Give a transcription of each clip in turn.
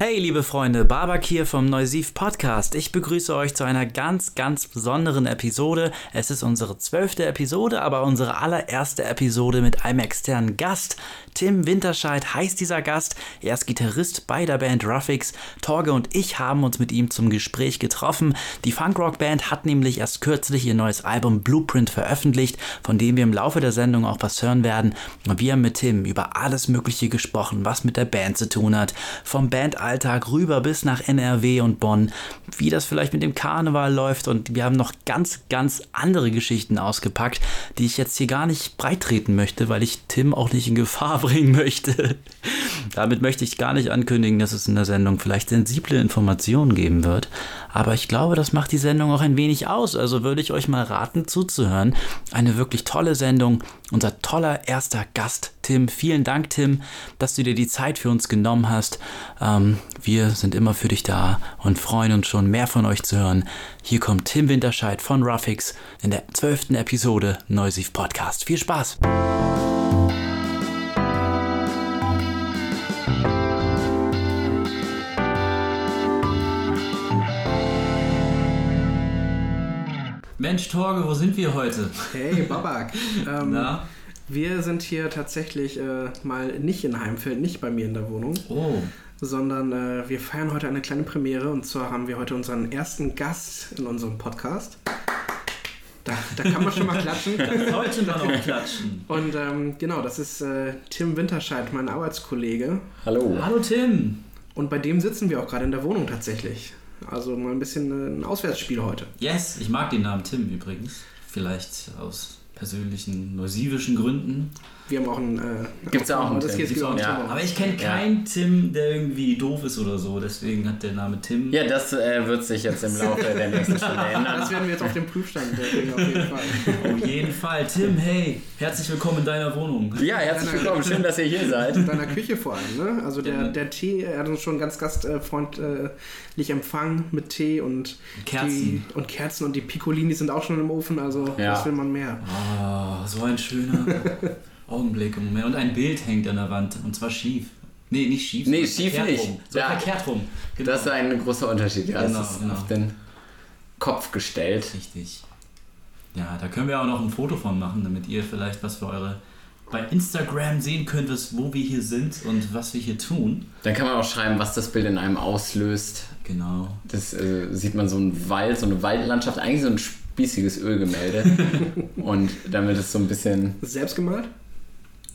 Hey liebe Freunde, Babak hier vom Neusiv Podcast. Ich begrüße euch zu einer ganz, ganz besonderen Episode. Es ist unsere zwölfte Episode, aber unsere allererste Episode mit einem externen Gast. Tim Winterscheid heißt dieser Gast. Er ist Gitarrist bei der Band Ruffix. Torge und ich haben uns mit ihm zum Gespräch getroffen. Die Funkrock-Band hat nämlich erst kürzlich ihr neues Album Blueprint veröffentlicht, von dem wir im Laufe der Sendung auch was hören werden. Und wir haben mit Tim über alles Mögliche gesprochen, was mit der Band zu tun hat. Vom Band Alltag rüber bis nach NRW und Bonn, wie das vielleicht mit dem Karneval läuft und wir haben noch ganz, ganz andere Geschichten ausgepackt, die ich jetzt hier gar nicht breittreten möchte, weil ich Tim auch nicht in Gefahr bringen möchte. Damit möchte ich gar nicht ankündigen, dass es in der Sendung vielleicht sensible Informationen geben wird, aber ich glaube, das macht die Sendung auch ein wenig aus, also würde ich euch mal raten zuzuhören. Eine wirklich tolle Sendung, unser toller erster Gast, Tim. Vielen Dank, Tim, dass du dir die Zeit für uns genommen hast. Ähm, wir sind immer für dich da und freuen uns schon, mehr von euch zu hören. Hier kommt Tim Winterscheid von Ruffix in der zwölften Episode Neusiv Podcast. Viel Spaß! Mensch, Torge, wo sind wir heute? Hey, Babak. ähm, Na? wir sind hier tatsächlich äh, mal nicht in Heimfeld, nicht bei mir in der Wohnung, Oh, sondern äh, wir feiern heute eine kleine Premiere und zwar haben wir heute unseren ersten Gast in unserem Podcast. Da, da kann man schon mal klatschen. sollte man auch klatschen. Und ähm, genau, das ist äh, Tim Winterscheid, mein Arbeitskollege. Hallo. Hallo Tim. Und bei dem sitzen wir auch gerade in der Wohnung tatsächlich. Also mal ein bisschen ein Auswärtsspiel heute. Yes, ich mag den Namen Tim übrigens. Vielleicht aus persönlichen neusivischen Gründen. Wir haben auch einen. Äh, Gibt's ja auch einen das Tim. Gibt's auch einen ja. Aber ich kenne Ja. keinen Tim, der irgendwie doof ist oder so. Deswegen hat der Name Tim. Ja, das äh, wird sich jetzt im Laufe der nächsten Stunde ändern. Das werden wir jetzt auf dem Prüfstand bringen, auf jeden Fall. Auf jeden Fall. Tim, hey, herzlich willkommen in deiner Wohnung. Ja, herzlich willkommen. Schön, dass ihr hier seid. In deiner Küche vor allem, ne? Also der, Ja. der Tee, er hat uns schon ganz gastfreundlich empfangen mit Tee und Kerzen. Die, und Kerzen und die Piccolini sind auch schon im Ofen, also Ja. was will man mehr? Ah, so ein schöner Augenblick im Moment. Und ein Bild hängt an der Wand. Und zwar schief. Nee, nicht schief. Nee, sondern schief verkehrt nicht. Rum. So Ja. verkehrt rum. Genau. Das ist ein großer Unterschied. Ja, Genau, es ist genau. auf den Kopf gestellt. Richtig. Ja, da können wir auch noch ein Foto von machen, damit ihr vielleicht was für eure bei Instagram sehen könnt, was, wo wir hier sind und was wir hier tun. Dann kann man auch schreiben, was das Bild in einem auslöst. Genau. Das äh, sieht man so ein Wald, so eine Waldlandschaft, eigentlich so ein spießiges Ölgemälde. Und damit ist so ein bisschen. Selbst gemalt?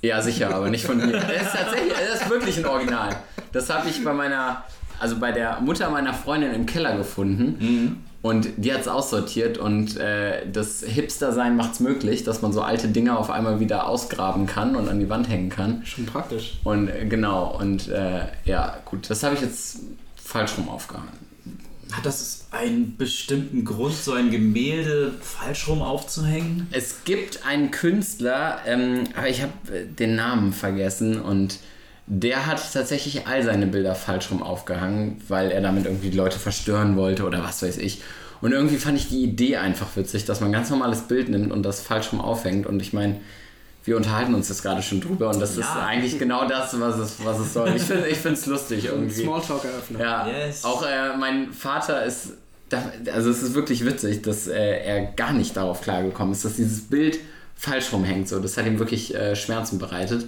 Ja, sicher, aber nicht von mir. Das ist tatsächlich, das ist wirklich ein Original. Das habe ich bei meiner, also bei der Mutter meiner Freundin im Keller gefunden. Und die hat es aussortiert und äh, das Hipster-Sein macht es möglich, dass man so alte Dinge auf einmal wieder ausgraben kann und an die Wand hängen kann. Schon praktisch. Und äh, genau, und äh, ja, gut, das habe ich jetzt falsch rum aufgehangen. Hat das einen bestimmten Grund, so ein Gemälde falsch rum aufzuhängen? Es gibt einen Künstler, ähm, aber ich habe äh, den Namen vergessen und der hat tatsächlich all seine Bilder falsch rum aufgehangen, weil er damit irgendwie die Leute verstören wollte oder was weiß ich. Und irgendwie fand ich die Idee einfach witzig, dass man ein ganz normales Bild nimmt und das falsch rum aufhängt. Und ich meine, wir unterhalten uns jetzt gerade schon drüber und das ist Ja. eigentlich genau das, was es, was es soll. Ich finde es lustig Und irgendwie. Smalltalk eröffnen. Ja, Yes. auch äh, mein Vater ist, also es ist wirklich witzig, dass äh, er gar nicht darauf klargekommen ist, dass dieses Bild falsch rumhängt. So, das hat ihm wirklich äh, Schmerzen bereitet.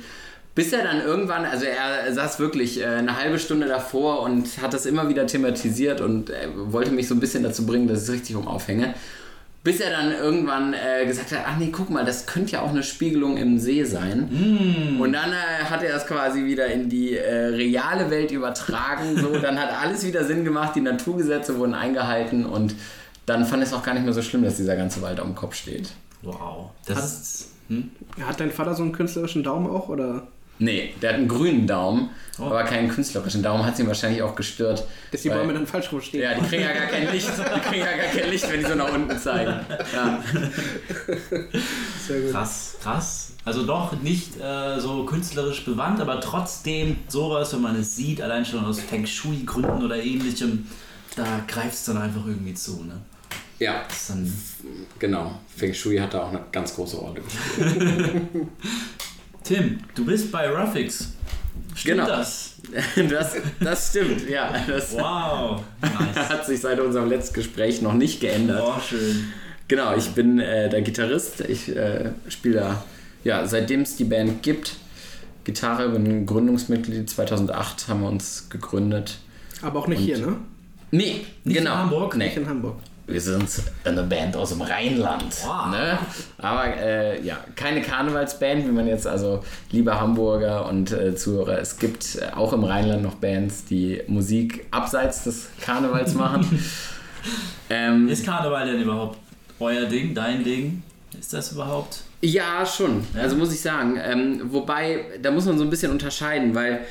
Bis er dann irgendwann, also er saß wirklich äh, eine halbe Stunde davor und hat das immer wieder thematisiert und äh, wollte mich so ein bisschen dazu bringen, dass ich es richtig rum aufhänge. Bis er dann irgendwann äh, gesagt hat, ach nee, guck mal, das könnte ja auch eine Spiegelung im See sein. Und dann äh, hat er das quasi wieder in die äh, reale Welt übertragen. So, dann hat alles wieder Sinn gemacht, die Naturgesetze wurden eingehalten und dann fand es auch gar nicht mehr so schlimm, dass dieser ganze Wald am Kopf steht. Wow. Das Hat- ist. Hm? Hat dein Vater so einen künstlerischen Daumen auch, oder? Nee, der hat einen grünen Daumen, Oh. aber keinen künstlerischen Daumen. Hat sie ihn wahrscheinlich auch gestört. Dass die Bäume dann falsch rumstehen? Ja, die kriegen ja gar kein Licht. Die kriegen ja gar kein Licht, wenn die so nach unten zeigen. Ja. Sehr gut. Krass, krass. Also doch nicht äh, so künstlerisch bewandt, aber trotzdem sowas, wenn man es sieht, allein schon aus Feng Shui-Gründen oder ähnlichem, da greift es dann einfach irgendwie zu. Ne? ja, genau. Feng Shui hat da auch eine ganz große Rolle gespielt. Tim, du bist bei Ruffix. Stimmt Genau. das? Das, das stimmt, ja. Das Wow. Nice. hat sich seit unserem letzten Gespräch noch nicht geändert. Oh, schön. Genau, ich bin äh, der Gitarrist. Ich äh, spiele da, ja, seitdem es die Band gibt, Gitarre, bin Gründungsmitglied. 2008 haben wir uns gegründet. Aber auch nicht hier, ne? Nee, Nicht genau. in Hamburg? Nee. Nicht in Hamburg. Wir sind eine Band aus dem Rheinland. Wow. Ne? Aber äh, ja, keine Karnevalsband, wie man jetzt, also liebe Hamburger und äh, Zuhörer, es gibt äh, auch im Rheinland noch Bands, die Musik abseits des Karnevals machen. ähm, Ist Karneval denn überhaupt euer Ding, dein Ding? Ist das überhaupt? Ja, schon. Ja? Also muss ich sagen. Ähm, wobei, da muss man so ein bisschen unterscheiden, weil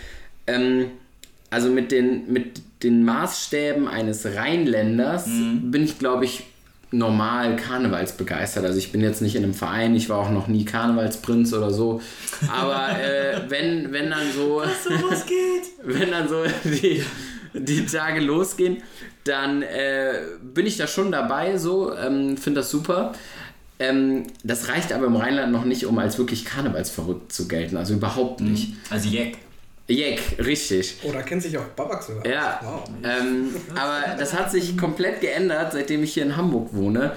ähm, also mit den, mit den Maßstäben eines Rheinländers bin ich, glaube ich, normal karnevalsbegeistert. Also ich bin jetzt nicht in einem Verein, ich war auch noch nie Karnevalsprinz oder so. Aber äh, wenn, wenn dann so wenn dann so die, die Tage losgehen, dann äh, bin ich da schon dabei, so, ähm, finde das super. Ähm, das reicht aber im Rheinland noch nicht, um als wirklich karnevalsverrückt zu gelten, also überhaupt nicht. Also Jack. Jeck, richtig. Oder kennt sich auch Babak sogar. Ja, Wow. ähm, aber das hat sich komplett geändert, seitdem ich hier in Hamburg wohne.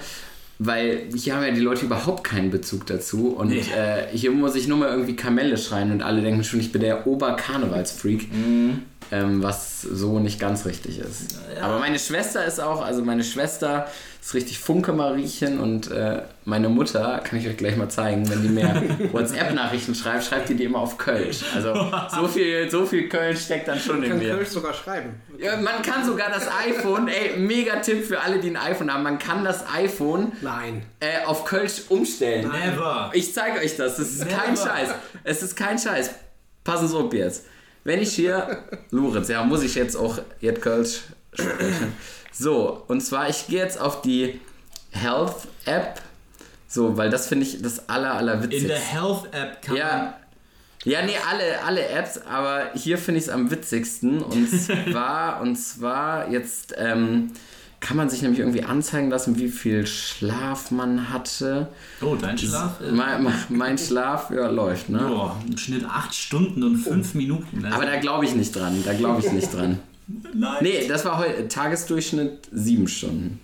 Weil hier haben ja die Leute überhaupt keinen Bezug dazu. Und Nee. äh, hier muss ich nur mal irgendwie Kamelle schreien und alle denken schon, ich bin der Oberkarnevalsfreak. Ähm, was so nicht ganz richtig ist. Aber meine Schwester ist auch, also meine Schwester ist richtig Funke-Mariechen und äh, meine Mutter, kann ich euch gleich mal zeigen, wenn die mir WhatsApp-Nachrichten schreibt, schreibt die die immer auf Kölsch. Also so viel, so viel Kölsch steckt dann schon in Kann mir. Kölsch sogar schreiben. Ja, man kann sogar das iPhone, ey, mega Tipp für alle, die ein iPhone haben, man kann das iPhone Nein. äh, auf Kölsch umstellen. Never. Ich zeige euch das, das ist Never. kein Scheiß. Es ist kein Scheiß. Passen Sie auf jetzt. Wenn ich hier, Luritz, ja, muss ich jetzt auch jetzt Kölsch sprechen. So, und zwar, ich gehe jetzt auf die Health App, so, weil das finde ich das aller, aller In witzigste. der Health App kann man. Ja. Ja, nee, alle, alle Apps, aber hier finde ich es am witzigsten. Und zwar, und zwar jetzt ähm, kann man sich nämlich irgendwie anzeigen lassen, wie viel Schlaf man hatte. Oh, dein Schlaf? Äh, Mein, mein- mein Schlaf, ja, läuft, ne? Boah, im Schnitt 8 Stunden und 5 Minuten. Also, Aber da glaube ich nicht dran, da glaube ich nicht dran. Nein. Nee, das war heute Tagesdurchschnitt sieben Stunden.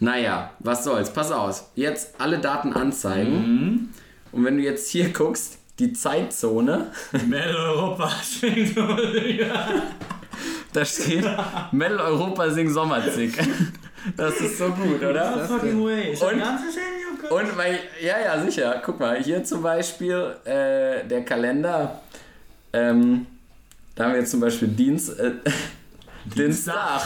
Naja, was soll's, pass aus. Jetzt alle Daten anzeigen. Und wenn du jetzt hier guckst, die Zeitzone, Mitteleuropa schwingt da steht Mitteleuropa sing Sommerzig. Das ist so gut, oder? Fucking way. Ist Und- ganzes Handy Kopf? Und weil, ja, ja, sicher. Guck mal, hier zum Beispiel äh, der Kalender. Ähm, da haben wir jetzt zum Beispiel Dienst, äh, Dienstag.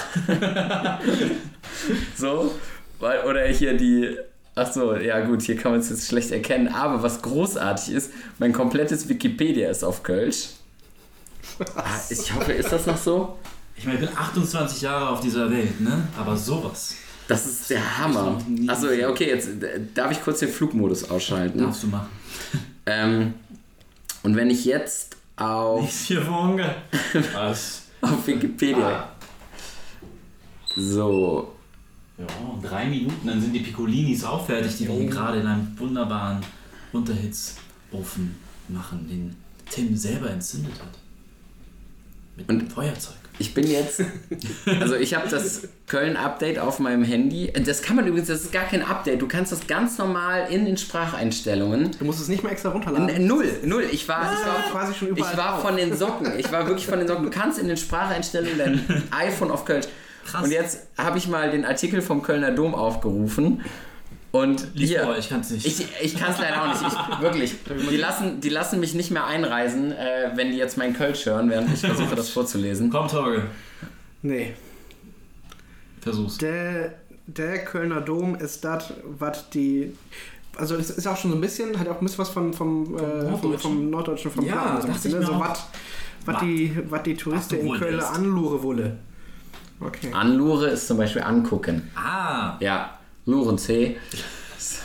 so, weil, oder hier die. Ach so, ja gut, hier kann man es jetzt schlecht erkennen. Aber was großartig ist, mein komplettes Wikipedia ist auf Kölsch. Ah, ich hoffe, ist das noch so? Ich meine, ich bin 28 Jahre auf dieser Welt, ne? Aber sowas Das ist der Hammer. Achso, ja, okay, jetzt äh, darf ich kurz den Flugmodus ausschalten. darfst du machen. Ähm, und wenn ich jetzt auf, Nichts hier Hunger. Was? auf Wikipedia. So, Ja, drei Minuten, dann sind die Piccolinis auch fertig, die wir hier gerade in einem wunderbaren Unterhitzofen machen, den Tim selber entzündet hat. Mit einem Feuerzeug. Ich bin jetzt. Also, ich habe das Köln-Update auf meinem Handy. Das kann man übrigens, das ist gar kein Update. Du kannst das ganz normal in den Spracheinstellungen. Du musst es nicht mehr extra runterladen. N null, null. Ich war, ich war quasi schon überall Ich war drauf. von den Socken. Ich war wirklich von den Socken. Du kannst in den Spracheinstellungen dein iPhone auf Kölsch. Krass. Und jetzt habe ich mal den Artikel vom Kölner Dom aufgerufen. Und Lies hier, vor, ich kann's nicht. Ich, ich kann es leider auch nicht. Ich, wirklich. Die lassen, die lassen mich nicht mehr einreisen, äh, wenn die jetzt mein Kölsch hören, während ich versuche, das vorzulesen. Komm, Torge, Nee. versuch's. Der, der Kölner Dom ist das, was die. Also es ist auch schon so ein bisschen, hat auch ein bisschen was von, vom, äh, vom, Norddeutschen. vom Norddeutschen, vom Ja, Plan. So, ein dachte bisschen, ich ne? so was die, wat die Touristen in Köln anlure wolle. Okay. Anlure ist zum Beispiel angucken. Ah, Ja, Luren C.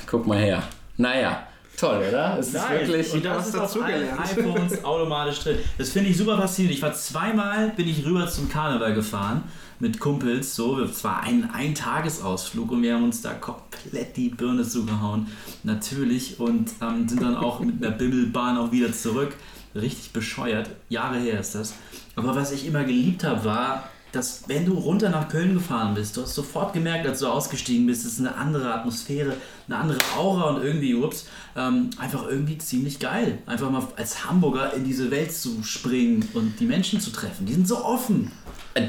Guck mal her. Naja, toll, oder? Es ist wirklich. Und was ist auf allen iPhones automatisch drin. Das finde ich super faszinierend. Ich war zweimal, bin ich rüber zum Karneval gefahren mit Kumpels. So, es war ein Eintagesausflug und wir haben uns da komplett die Birne zugehauen. Natürlich. Und ähm, sind dann auch mit einer Bimmelbahn auch wieder zurück. richtig bescheuert. Jahre her ist das. Aber was ich immer geliebt habe, war, dass wenn du runter nach Köln gefahren bist, du hast sofort gemerkt, als du ausgestiegen bist, es ist eine andere Atmosphäre, eine andere Aura und irgendwie, ups, ähm, einfach irgendwie ziemlich geil. Einfach mal als Hamburger in diese Welt zu springen und die Menschen zu treffen. Die sind so offen.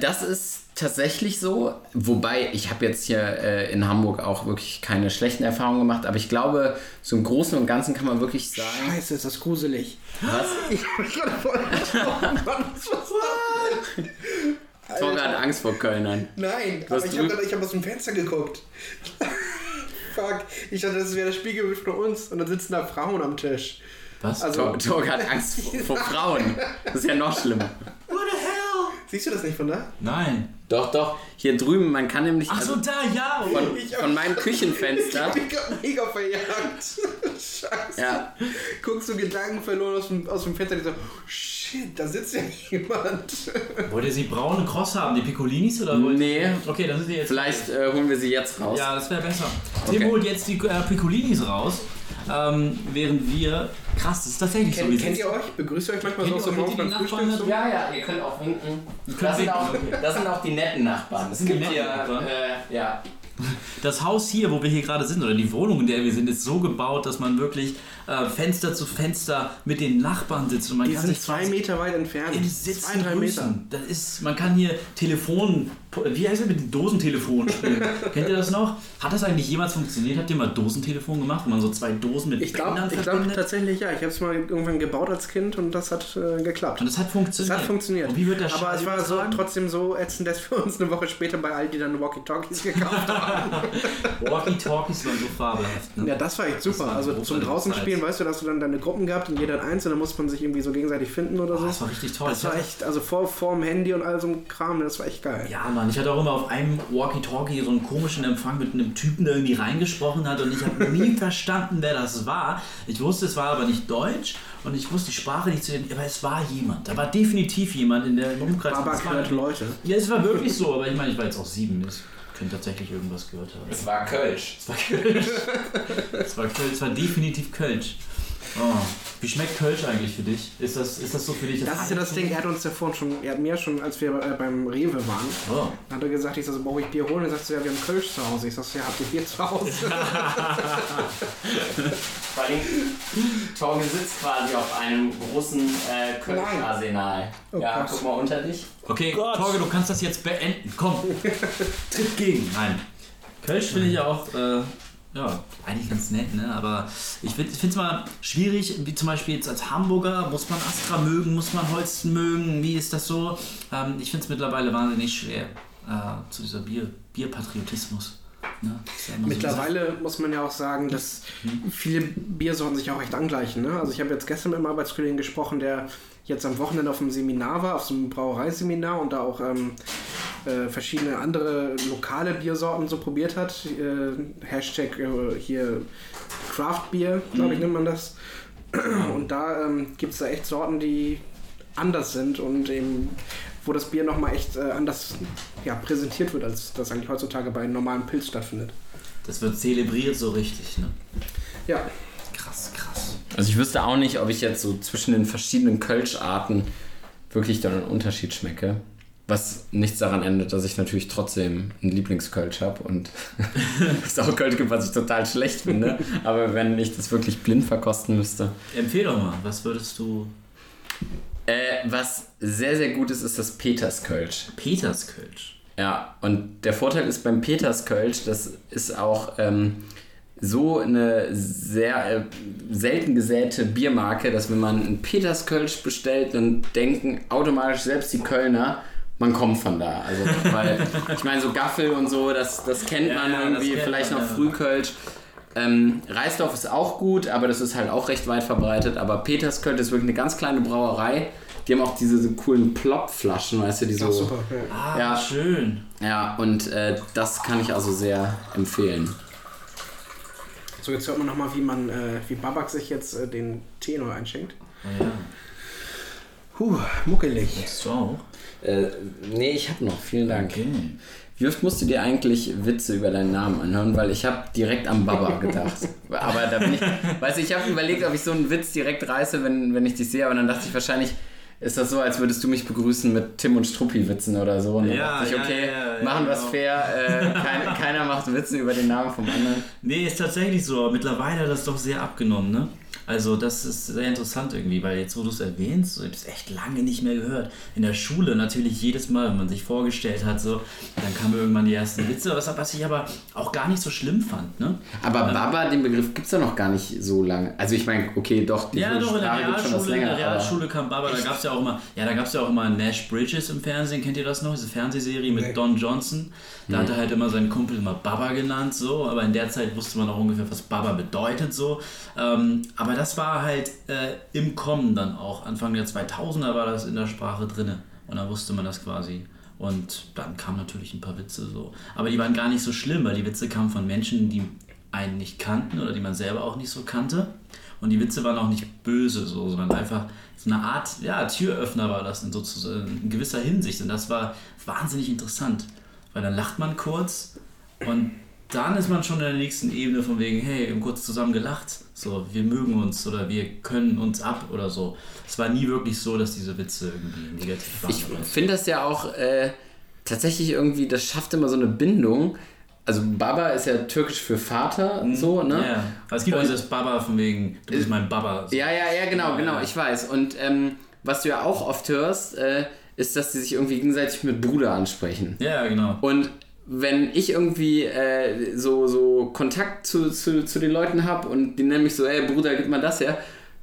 Das ist tatsächlich so, wobei ich habe jetzt hier äh, in Hamburg auch wirklich keine schlechten Erfahrungen gemacht, aber ich glaube, so im Großen und Ganzen kann man wirklich sagen. Scheiße, ist das gruselig. Was? Ich hab mich gerade voll Torge hat Angst vor Kölnern. Nein, Was aber ich habe hab aus dem Fenster geguckt. Fuck, ich dachte, das wäre das Spiegelbild von uns und dann sitzen da Frauen am Tisch. Was? Also, Tor- Torge hat Angst vor, vor Frauen. Das ist ja noch schlimmer. What the hell? Siehst du das nicht von da? Nein. Doch, doch. Hier drüben, man kann nämlich Ach so, also da, ja. von, Ich- von meinem Ich Küchenfenster. hab mich gerade mega verjagt. Scheiße. Ja. Guckst du Gedanken verloren aus dem, aus dem Fenster und so, shit, da sitzt ja jemand. Wollt ihr sie braune Cross haben, die Piccolinis oder wollt Nee. Okay, dann sind sie jetzt. Vielleicht äh, holen wir sie jetzt raus. Ja, das wäre besser. Tim Okay. holt jetzt die äh, Piccolinis raus, ähm, während wir. Krass, das ist tatsächlich so. Kennt, wir kennt ihr euch? Begrüßt ihr euch manchmal Kennt so ihr zum Kennt beim die Frühstück? Nachbarn So? Ja, ja, ihr könnt auch winken. Das sind, auch, das sind auch die netten Nachbarn. Es die gibt netten hier, Nachbarn? äh, ja. Das Haus hier, wo wir hier gerade sind, oder die Wohnung, in der wir sind, ist so gebaut, dass man wirklich äh, Fenster zu Fenster mit den Nachbarn sitzt. Und man Die kann sind sich zwei Meter weit entfernt. Sitzen Zwei, drei Meter. Das ist, man kann hier Telefon, wie heißt das mit den Dosentelefon spielen? Kennt ihr das noch? Hat das eigentlich jemals funktioniert? Habt ihr mal Dosentelefon gemacht, wo man so zwei Dosen mit Ich glaube Bändern ich glaub verbindet? tatsächlich, ja. Ich habe es mal irgendwann gebaut als Kind und das hat äh, geklappt. Und das hat funktioniert. Das hat funktioniert. Und wie wird der Aber es war so, trotzdem so ätzend, dass wir uns eine Woche später bei Aldi dann Walkie-Talkies gekauft haben. Walkie-Talkies waren so fabelhaft. Ne? ja, das war echt Das super. eine Also zum draußen Zeit. Spielen, weißt du, dass du dann deine Gruppen gehabt und jeder dann muss man sich irgendwie so gegenseitig finden oder Oh, so. das war richtig toll. Das war echt, also vor, vor dem Handy und all so ein Kram, das war echt geil. Ja, Mann, ich hatte auch immer auf einem Walkie-Talkie so einen komischen Empfang mit einem Typen, der irgendwie reingesprochen hat und ich habe nie verstanden, wer das war. Ich wusste, es war aber nicht Deutsch und ich wusste die Sprache nicht zu den, aber es war jemand. Da war definitiv jemand in der Umkreis. hört Leute. Ja, es war wirklich so, aber ich meine, ich war jetzt auch sieben. Ich könnte tatsächlich irgendwas gehört haben. Es war Kölsch. Es war Kölsch. es war Kölsch, es war definitiv Kölsch. Oh. Wie schmeckt Kölsch eigentlich für dich? Ist das, ist das so für dich? Das ist ja das Ding, er hat uns ja vorhin schon, er hat mir schon, als wir äh, beim Rewe waren, Oh. hat er gesagt, ich sag so, brauche ich Bier holen? Er sagt so, ja, wir haben Kölsch zu Hause. Ich sag so, ja, habt ihr Bier zu Hause? Vor allem, Torge sitzt quasi auf einem großen äh, Kölsch-Arsenal. Oh, ja, krass. guck mal unter dich. Okay, Torge, du kannst das jetzt beenden. Komm, tritt gegen. Nein. Kölsch finde ich ja auch, äh, ja, eigentlich ganz nett, ne? Aber ich finde es mal schwierig, wie zum Beispiel jetzt als Hamburger, muss man Astra mögen, muss man Holsten mögen, wie ist das so? Ähm, ich finde es mittlerweile wahnsinnig schwer, äh, zu dieser Bier, Bierpatriotismus. Ne? Ja immer so Mittlerweile muss man ja auch sagen, dass viele Biersorten sich auch echt angleichen. Ne? Also ich habe jetzt gestern mit einem Arbeitskollegen gesprochen, der jetzt am Wochenende auf einem Seminar war, auf so einem Brauereiseminar und da auch ähm, äh, verschiedene andere lokale Biersorten so probiert hat. Äh, Hashtag äh, hier Craft Beer, glaube ich, nennt man das. Und da ähm, gibt es da echt Sorten, die anders sind und eben wo das Bier nochmal echt äh, anders ja, präsentiert wird, als das eigentlich heutzutage bei einem normalen Pilz stattfindet. Das wird zelebriert so richtig, ne? Ja. Also ich wüsste auch nicht, ob ich jetzt so zwischen den verschiedenen Kölsch-Arten wirklich dann einen Unterschied schmecke. Was nichts daran ändert, dass ich natürlich trotzdem einen Lieblingskölsch habe und es auch Kölsch gibt, was ich total schlecht finde. Aber wenn ich das wirklich blind verkosten müsste. Empfehl doch mal, was würdest du. Äh, was sehr, sehr gut ist, ist das Peterskölsch. Peterskölsch. Ja, und der Vorteil ist beim Peterskölsch, das ist auch ähm, so eine sehr äh, selten gesäte Biermarke, dass wenn man einen Peterskölsch bestellt, dann denken automatisch selbst die Kölner, man kommt von da. Also, weil, ich meine, so Gaffel und so, das, das kennt Ja, man ja, irgendwie, kennt vielleicht man, noch ja. Frühkölsch. Ähm, Reisdorf ist auch gut, aber das ist halt auch recht weit verbreitet. Aber Peterskölsch ist wirklich eine ganz kleine Brauerei. Die haben auch diese so coolen Plopflaschen, weißt du, die so. ach super. Ja. Ah, Ja. schön. Ja, und äh, das kann ich also sehr empfehlen. So, jetzt hört man nochmal, wie man, äh, wie Babak sich jetzt äh, den Tee neu einschenkt. Oh, ja. Puh, muckelig. Hast du auch? Äh, nee, ich habe noch. Vielen Dank. Okay. Wie oft musst du dir eigentlich Witze über deinen Namen anhören? Weil ich habe direkt am Baba gedacht. aber da bin ich, weißt du, ich habe überlegt, ob ich so einen Witz direkt reiße, wenn, wenn ich dich sehe, aber dann dachte ich wahrscheinlich, ist das so, als würdest du mich begrüßen mit Tim und Struppi-Witzen oder so. Dann Ja, ich, ja, okay, ja, ja, machen es genau. fair. Äh, kein, keiner macht Witze über den Namen vom anderen. Nee, ist tatsächlich so. Mittlerweile hat das doch sehr abgenommen, ne? Also das ist sehr interessant irgendwie, weil jetzt, wo du es erwähnst, so, ich habe es echt lange nicht mehr gehört. In der Schule natürlich jedes Mal, wenn man sich vorgestellt hat, so, dann kamen irgendwann die ersten Witze, was, was ich aber auch gar nicht so schlimm fand, ne? Aber Baba, den Begriff gibt es ja noch gar nicht so lange. Also ich meine, okay, doch, die Ja, doch, in der Realschule, in länger. der aber- Realschule kam Baba, da gab es ja auch immer, ja, da gab es ja auch immer Nash Bridges im Fernsehen, kennt ihr das noch? Diese Fernsehserie mit Nee. Don Johnson. Da hat er halt immer seinen Kumpel immer Baba genannt, so, aber in der Zeit wusste man auch ungefähr, was Baba bedeutet, so. Ähm, aber das war halt äh, im Kommen dann auch. Anfang der 2000er war das in der Sprache drinne und dann wusste man das quasi. Und dann kamen natürlich ein paar Witze so. Aber die waren gar nicht so schlimm, weil die Witze kamen von Menschen, die einen nicht kannten oder die man selber auch nicht so kannte. Und die Witze waren auch nicht böse, so, sondern einfach so eine Art, ja, Türöffner war das in, sozusagen, in gewisser Hinsicht. Und das war wahnsinnig interessant. Weil dann lacht man kurz und dann ist man schon in der nächsten Ebene von wegen, hey, wir haben kurz zusammen gelacht. So, wir mögen uns oder wir können uns ab oder so. Es war nie wirklich so, dass diese Witze irgendwie negativ waren. Ich finde das ja auch äh, tatsächlich irgendwie, das schafft immer so eine Bindung. Also Baba ist ja türkisch für Vater, so, ne? Mhm. Ja, aber es gibt auch dieses Baba von wegen, du bist mein Baba. So. Ja, ja, ja, genau, genau, ich weiß. Und ähm, was du ja auch oft hörst, äh, ist, dass die sich irgendwie gegenseitig mit Bruder ansprechen. Ja, genau. Und wenn ich irgendwie äh, so, so Kontakt zu, zu, zu den Leuten habe und die nennen mich so, ey Bruder, gib mal das her,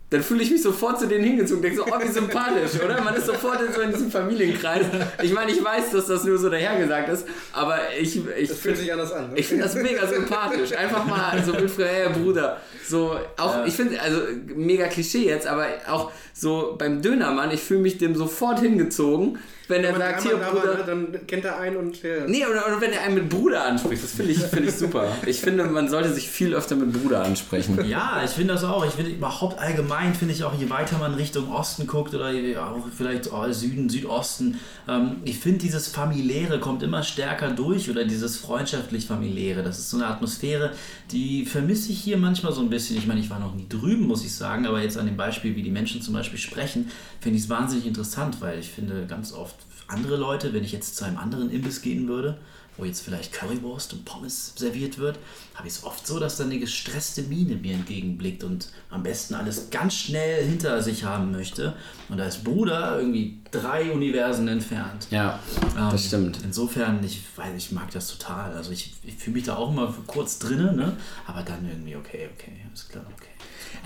dann fühle ich mich sofort zu denen hingezogen, denke so, oh, wie sympathisch, oder? Man ist sofort in so in diesem Familienkreis. Ich meine, ich weiß, dass das nur so dahergesagt ist, aber ich, ich Das fühlt sich anders an. Ne? ich finde das mega sympathisch. Einfach mal so mit hey Bruder. So, auch, ich finde, also mega Klischee jetzt, aber auch so beim Dönermann, ich fühle mich dem sofort hingezogen, wenn er Wenn sagt, hier da war, Bruder. ne, dann kennt er einen und ja. Nee, oder, oder wenn er einen mit Bruder anspricht, das finde ich, finde ich super. Ich finde, man sollte sich viel öfter mit Bruder ansprechen. Ja, ich finde das auch. Ich finde überhaupt allgemein, finde ich auch, je weiter man Richtung Osten guckt oder ja, auch vielleicht oh, Süden, Südosten, ähm, ich finde dieses Familiäre kommt immer stärker durch oder dieses freundschaftlich-familiäre. Das ist so eine Atmosphäre, die vermisse ich hier manchmal so ein bisschen. Ich meine, ich war noch nie drüben, muss ich sagen, aber jetzt an dem Beispiel, wie die Menschen zum Beispiel sprechen, finde ich es wahnsinnig interessant, weil ich finde ganz oft andere Leute, wenn ich jetzt zu einem anderen Imbiss gehen würde, wo jetzt vielleicht Currywurst und Pommes serviert wird, habe ich es oft so, dass dann eine gestresste Miene mir entgegenblickt und am besten alles ganz schnell hinter sich haben möchte. Und da ist Bruder irgendwie drei Universen entfernt. Ja, Ähm, das stimmt. Insofern, ich weiß, ich mag das total. Also ich, ich fühle mich da auch immer kurz drinne, ne? aber dann irgendwie, okay, okay, ist klar, okay.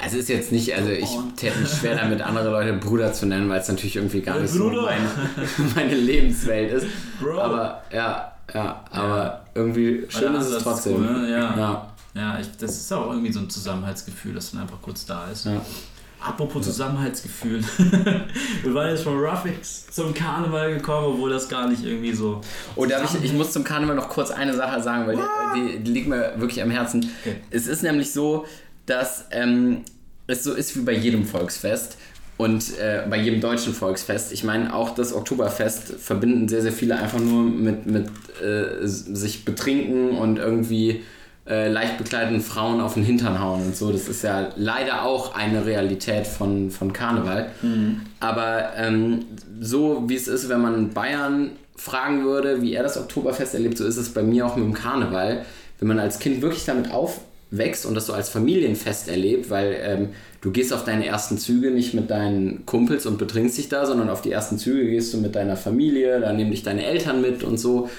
Also ist jetzt nicht, also ich täte mich schwer damit, andere Leute Bruder zu nennen, weil es natürlich irgendwie gar nicht so Bruder. meine, Lebenswelt ist. Bro. Aber ja, ja, aber irgendwie schön ist es Ansatz ist trotzdem. cool, ne? Ja. ja. Ja, ich, das ist auch irgendwie so ein Zusammenhaltsgefühl, das dann einfach kurz da ist. Ja. Apropos Zusammenhaltsgefühl. Wir waren jetzt von Ruffix zum Karneval gekommen, obwohl das gar nicht irgendwie so. Oh, darf ich, ich muss zum Karneval noch kurz eine Sache sagen, weil die, die, die liegt mir wirklich am Herzen. Okay. Es ist nämlich so, dass ähm, es so ist wie bei jedem Volksfest und äh, bei jedem deutschen Volksfest. Ich meine, auch das Oktoberfest verbinden sehr, sehr viele einfach nur mit, mit äh, sich betrinken und irgendwie äh, leicht bekleideten Frauen auf den Hintern hauen und so. Das ist ja leider auch eine Realität von, von Karneval. Aber ähm, so wie es ist, wenn man Bayern fragen würde, wie er das Oktoberfest erlebt, so ist es bei mir auch mit dem Karneval. Wenn man als Kind wirklich damit aufwächst und das so als Familienfest erlebt, weil ähm, du gehst auf deine ersten Züge nicht mit deinen Kumpels und betrinkst dich da, sondern auf die ersten Züge gehst du mit deiner Familie, da nehmen dich deine Eltern mit und so.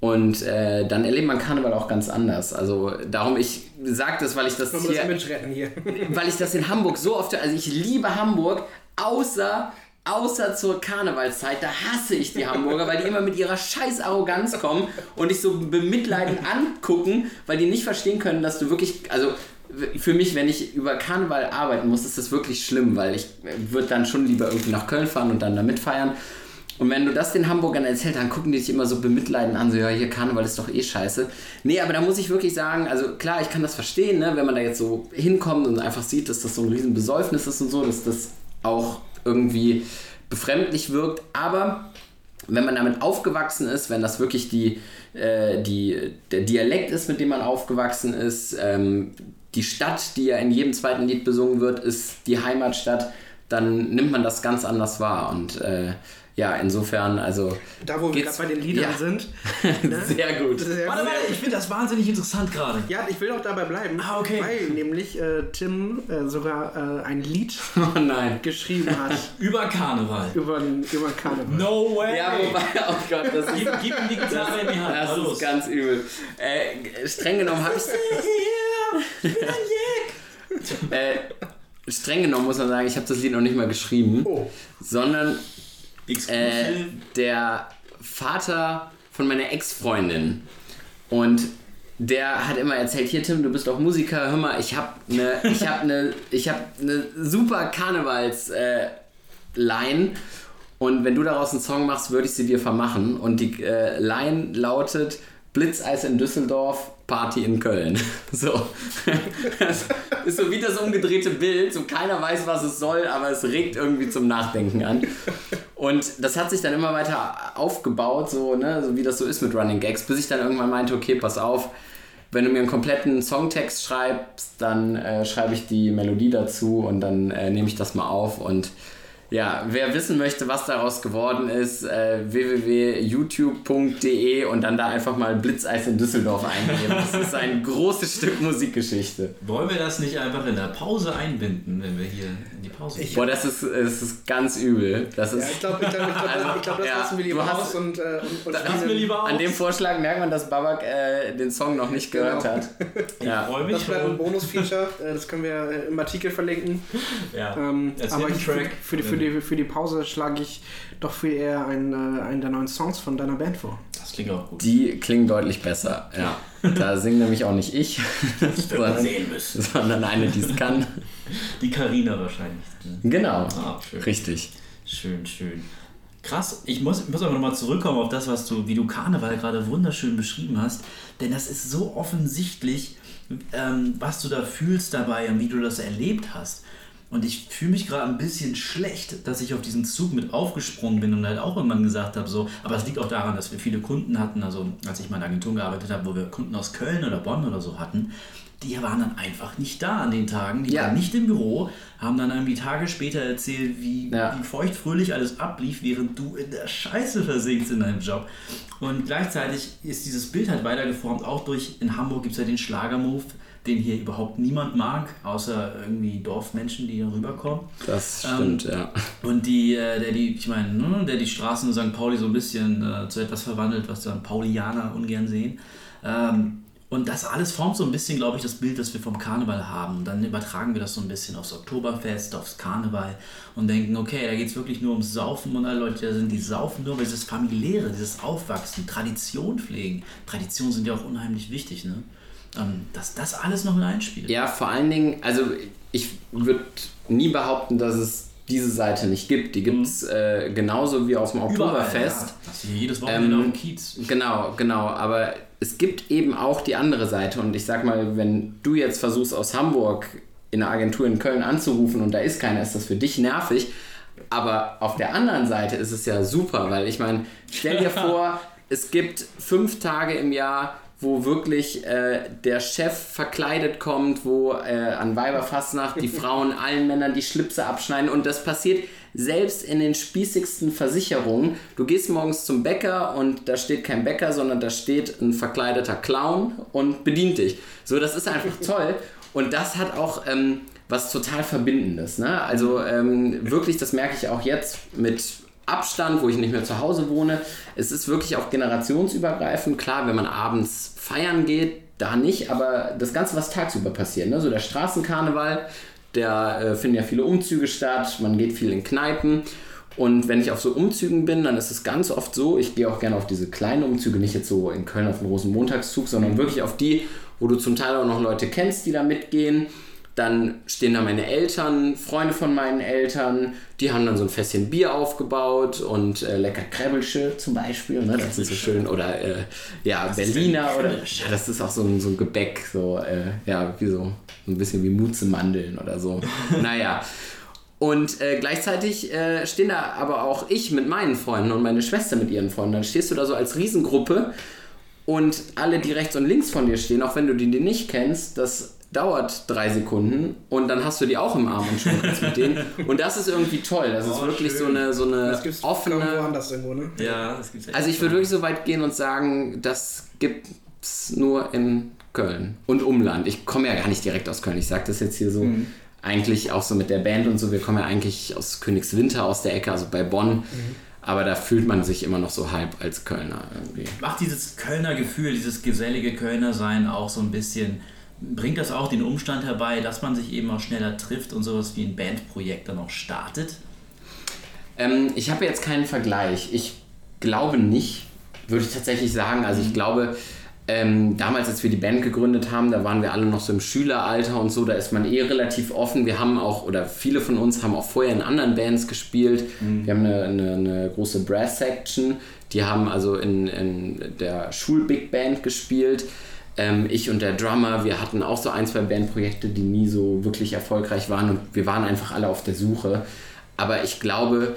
Und äh, dann erlebt man Karneval auch ganz anders. Also darum, ich sage das, weil ich das hier hier? weil ich das in Hamburg so oft, also ich liebe Hamburg, außer, außer zur Karnevalszeit, da hasse ich die Hamburger, weil die immer mit ihrer scheiß Arroganz kommen und dich so bemitleidend angucken, weil die nicht verstehen können, dass du wirklich, also für mich, wenn ich über Karneval arbeiten muss, ist das wirklich schlimm, weil ich würde dann schon lieber irgendwie nach Köln fahren und dann da mitfeiern. Und wenn du das den Hamburgern erzählst, dann gucken die dich immer so bemitleidend an, so, ja, hier Karneval ist doch eh scheiße. Nee, aber da muss ich wirklich sagen, also klar, ich kann das verstehen, ne, wenn man da jetzt so hinkommt und einfach sieht, dass das so ein riesen Besäufnis ist und so, dass das auch irgendwie befremdlich wirkt, aber wenn man damit aufgewachsen ist, wenn das wirklich die, äh, die, der Dialekt ist, mit dem man aufgewachsen ist, ähm, die Stadt, die ja in jedem zweiten Lied besungen wird, ist die Heimatstadt, dann nimmt man das ganz anders wahr. Und äh, ja, insofern, also. Da, wo wir gerade bei den Liedern ja. sind. Ne? Sehr gut. Sehr warte, warte, ich finde das wahnsinnig interessant gerade. Ja, ich will auch dabei bleiben. Ah, okay. Weil nämlich äh, Tim äh, sogar äh, ein Lied oh, nein. geschrieben hat. über Karneval. Über, über Karneval. No way! Ja, wobei, oh Gott, das. Gib, gib ihm die Gitarre in die Hand. Das ist ganz übel. Äh, streng genommen habe ich. äh, streng genommen muss man sagen, ich habe das Lied noch nicht mal geschrieben, Oh. sondern. Äh, der Vater von meiner Ex-Freundin. Und der hat immer erzählt, hier Tim, du bist doch Musiker, hör mal, ich eine ich hab ne, ich hab ne super Karnevals äh, und wenn du daraus einen Song machst, würde ich sie dir vermachen und die äh, Line lautet Blitzeis in Düsseldorf, Party in Köln. So. Das ist so wie das umgedrehte Bild, so keiner weiß, was es soll, aber es regt irgendwie zum Nachdenken an. Und das hat sich dann immer weiter aufgebaut, so, ne, so wie das so ist mit Running Gags, bis ich dann irgendwann meinte, okay, pass auf, wenn du mir einen kompletten Songtext schreibst, dann äh, schreibe ich die Melodie dazu und dann äh, nehme ich das mal auf und ja, wer wissen möchte, was daraus geworden ist, äh, www.youtube.de und dann da einfach mal Blitzeis in Düsseldorf eingeben. Das ist ein großes Stück Musikgeschichte. Wollen wir das nicht einfach in der Pause einbinden, wenn wir hier die Pause gehen? Boah, das ist, das ist ganz übel. Das ist, Ja, ich glaube, ich glaub, ich glaub, Also, das, ich glaub, das ja, lassen wir lieber aus und, äh, und, und spielen- lieber aus. an dem Vorschlag merkt man, dass Babak äh, den Song noch nicht gehört Genau. hat. Ja. Freue mich Das bleibt ein schon. Bonus-Feature, äh, das können wir äh, im Artikel verlinken. Ja. Ähm, aber ich, Track. für, die, für, die, für die Pause schlage ich doch viel eher einen, äh, einen der neuen Songs von deiner Band vor. Das klingt auch gut. Die klingen deutlich besser. Ja. Da singt nämlich auch nicht ich, sondern, sondern eine, die es kann. Die Karina wahrscheinlich. Genau. Ah, schön. Richtig. Schön, schön. Krass, ich muss, muss aber nochmal zurückkommen auf das, was du, wie du Karneval gerade wunderschön beschrieben hast, denn das ist so offensichtlich, ähm, was du da fühlst dabei und wie du das erlebt hast. Und ich fühle mich gerade ein bisschen schlecht, dass ich auf diesen Zug mit aufgesprungen bin und halt auch irgendwann gesagt habe, so, aber es liegt auch daran, dass wir viele Kunden hatten, also als ich mal in der Agentur gearbeitet habe, wo wir Kunden aus Köln oder Bonn oder so hatten, die waren dann einfach nicht da an den Tagen, die Ja. waren nicht im Büro, haben dann irgendwie Tage später erzählt, wie, Ja. wie feuchtfröhlich alles ablief, während du in der Scheiße versinkst in deinem Job. Und gleichzeitig ist dieses Bild halt weitergeformt, auch durch, in Hamburg gibt es ja den Schlagermove, den hier überhaupt niemand mag, außer irgendwie Dorfmenschen, die hier rüberkommen. Das Ähm, stimmt, ja. Und die, äh, der die, ich meine, ne, der die Straßen in St. Pauli so ein bisschen äh, zu etwas verwandelt, was dann Paulianer ungern sehen. Ähm, und das alles formt so ein bisschen, glaube ich, das Bild, das wir vom Karneval haben. Und dann übertragen wir das so ein bisschen aufs Oktoberfest, aufs Karneval und denken, okay, da geht es wirklich nur ums Saufen und alle Leute, da sind, die saufen nur, weil dieses familiäre, dieses Aufwachsen, Tradition pflegen. Traditionen sind ja auch unheimlich wichtig, ne? Ähm, dass das alles noch mit einspielt. Ja, vor allen Dingen, also ich würde nie behaupten, dass es diese Seite nicht gibt. Die gibt es äh, genauso wie aus dem Oktoberfest. Ja. Das ist jedes Wochenende Ähm, auf dem Kiez. Genau, genau. Aber es gibt eben auch die andere Seite. Und ich sag mal, wenn du jetzt versuchst, aus Hamburg in einer Agentur in Köln anzurufen und da ist keiner, ist das für dich nervig. Aber auf der anderen Seite ist es ja super, weil ich meine, stell dir vor, es gibt fünf Tage im Jahr, wo wirklich äh, der Chef verkleidet kommt, wo äh, an Weiberfastnacht die Frauen allen Männern die Schlipse abschneiden und das passiert selbst in den spießigsten Versicherungen. Du gehst morgens zum Bäcker und da steht kein Bäcker, sondern da steht ein verkleideter Clown und bedient dich. So, das ist einfach toll und das hat auch ähm, was total Verbindendes. Ne? Also ähm, wirklich, das merke ich auch jetzt mit Abstand, wo ich nicht mehr zu Hause wohne. Es ist wirklich auch generationsübergreifend. Klar, wenn man abends feiern geht, da nicht, aber das Ganze, was tagsüber passiert, ne? so der Straßenkarneval, da äh, finden ja viele Umzüge statt, man geht viel in Kneipen. Und wenn ich auf so Umzügen bin, dann ist es ganz oft so, ich gehe auch gerne auf diese kleinen Umzüge, nicht jetzt so in Köln auf den Rosenmontagszug, sondern wirklich auf die, wo du zum Teil auch noch Leute kennst, die da mitgehen. Dann stehen da meine Eltern, Freunde von meinen Eltern, die haben dann so ein Fässchen Bier aufgebaut und äh, lecker Kräbelsche zum Beispiel, ne? das ist so schön. Oder äh, ja, Berliner oder ja, das ist auch so ein, so ein Gebäck, so äh, ja, wie so ein bisschen wie Mutzemandeln oder so. naja. Und äh, gleichzeitig äh, stehen da aber auch ich mit meinen Freunden und meine Schwester mit ihren Freunden. Dann stehst du da so als Riesengruppe und alle, die rechts und links von dir stehen, auch wenn du die nicht kennst, das dauert drei Sekunden und dann hast du die auch im Arm und schon kannst mit denen. Und das ist irgendwie toll. Das ist Oh, wirklich schön. so eine, so eine Das gibt's offene. woanders irgendwo, ne? Ja, das gibt's echt. Also ich würde wirklich so weit gehen und sagen, das gibt's nur in Köln und Umland. Ich komme ja gar nicht direkt aus Köln. Ich sage das jetzt hier so Mhm. eigentlich auch so mit der Band und so. Wir kommen ja eigentlich aus Königswinter, aus der Ecke, also bei Bonn. Mhm. Aber da fühlt man sich immer noch so halb als Kölner irgendwie. Macht dieses Kölner Gefühl, dieses gesellige Kölner Sein auch so ein bisschen, bringt das auch den Umstand herbei, dass man sich eben auch schneller trifft und sowas wie ein Bandprojekt dann auch startet? Ähm, ich habe jetzt keinen Vergleich. Ich glaube nicht, würde ich tatsächlich sagen. Also ich glaube, ähm, damals, als wir die Band gegründet haben, da waren wir alle noch so im Schüleralter und so, da ist man eh relativ offen. Wir haben auch, oder viele von uns haben auch vorher in anderen Bands gespielt. Wir haben eine, eine, eine große Brass-Section, die haben also in, in der Schul-Big Band gespielt. Ähm, ich und der Drummer, wir hatten auch so ein, zwei Bandprojekte, die nie so wirklich erfolgreich waren und wir waren einfach alle auf der Suche. Aber ich glaube,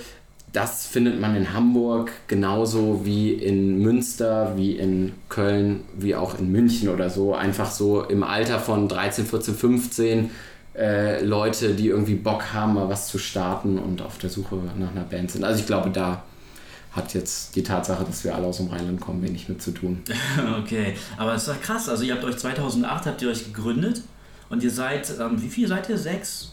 das findet man in Hamburg genauso wie in Münster, wie in Köln, wie auch in München oder so. Einfach so im Alter von 13, 14, 15 äh, Leute, die irgendwie Bock haben, mal was zu starten und auf der Suche nach einer Band sind. Also ich glaube, da hat jetzt die Tatsache, dass wir alle aus dem Rheinland kommen, wenig mit zu tun. Okay, aber es ist doch krass. Also ihr habt euch 2008 habt ihr euch gegründet und ihr seid, ähm, wie viel seid ihr? Sechs?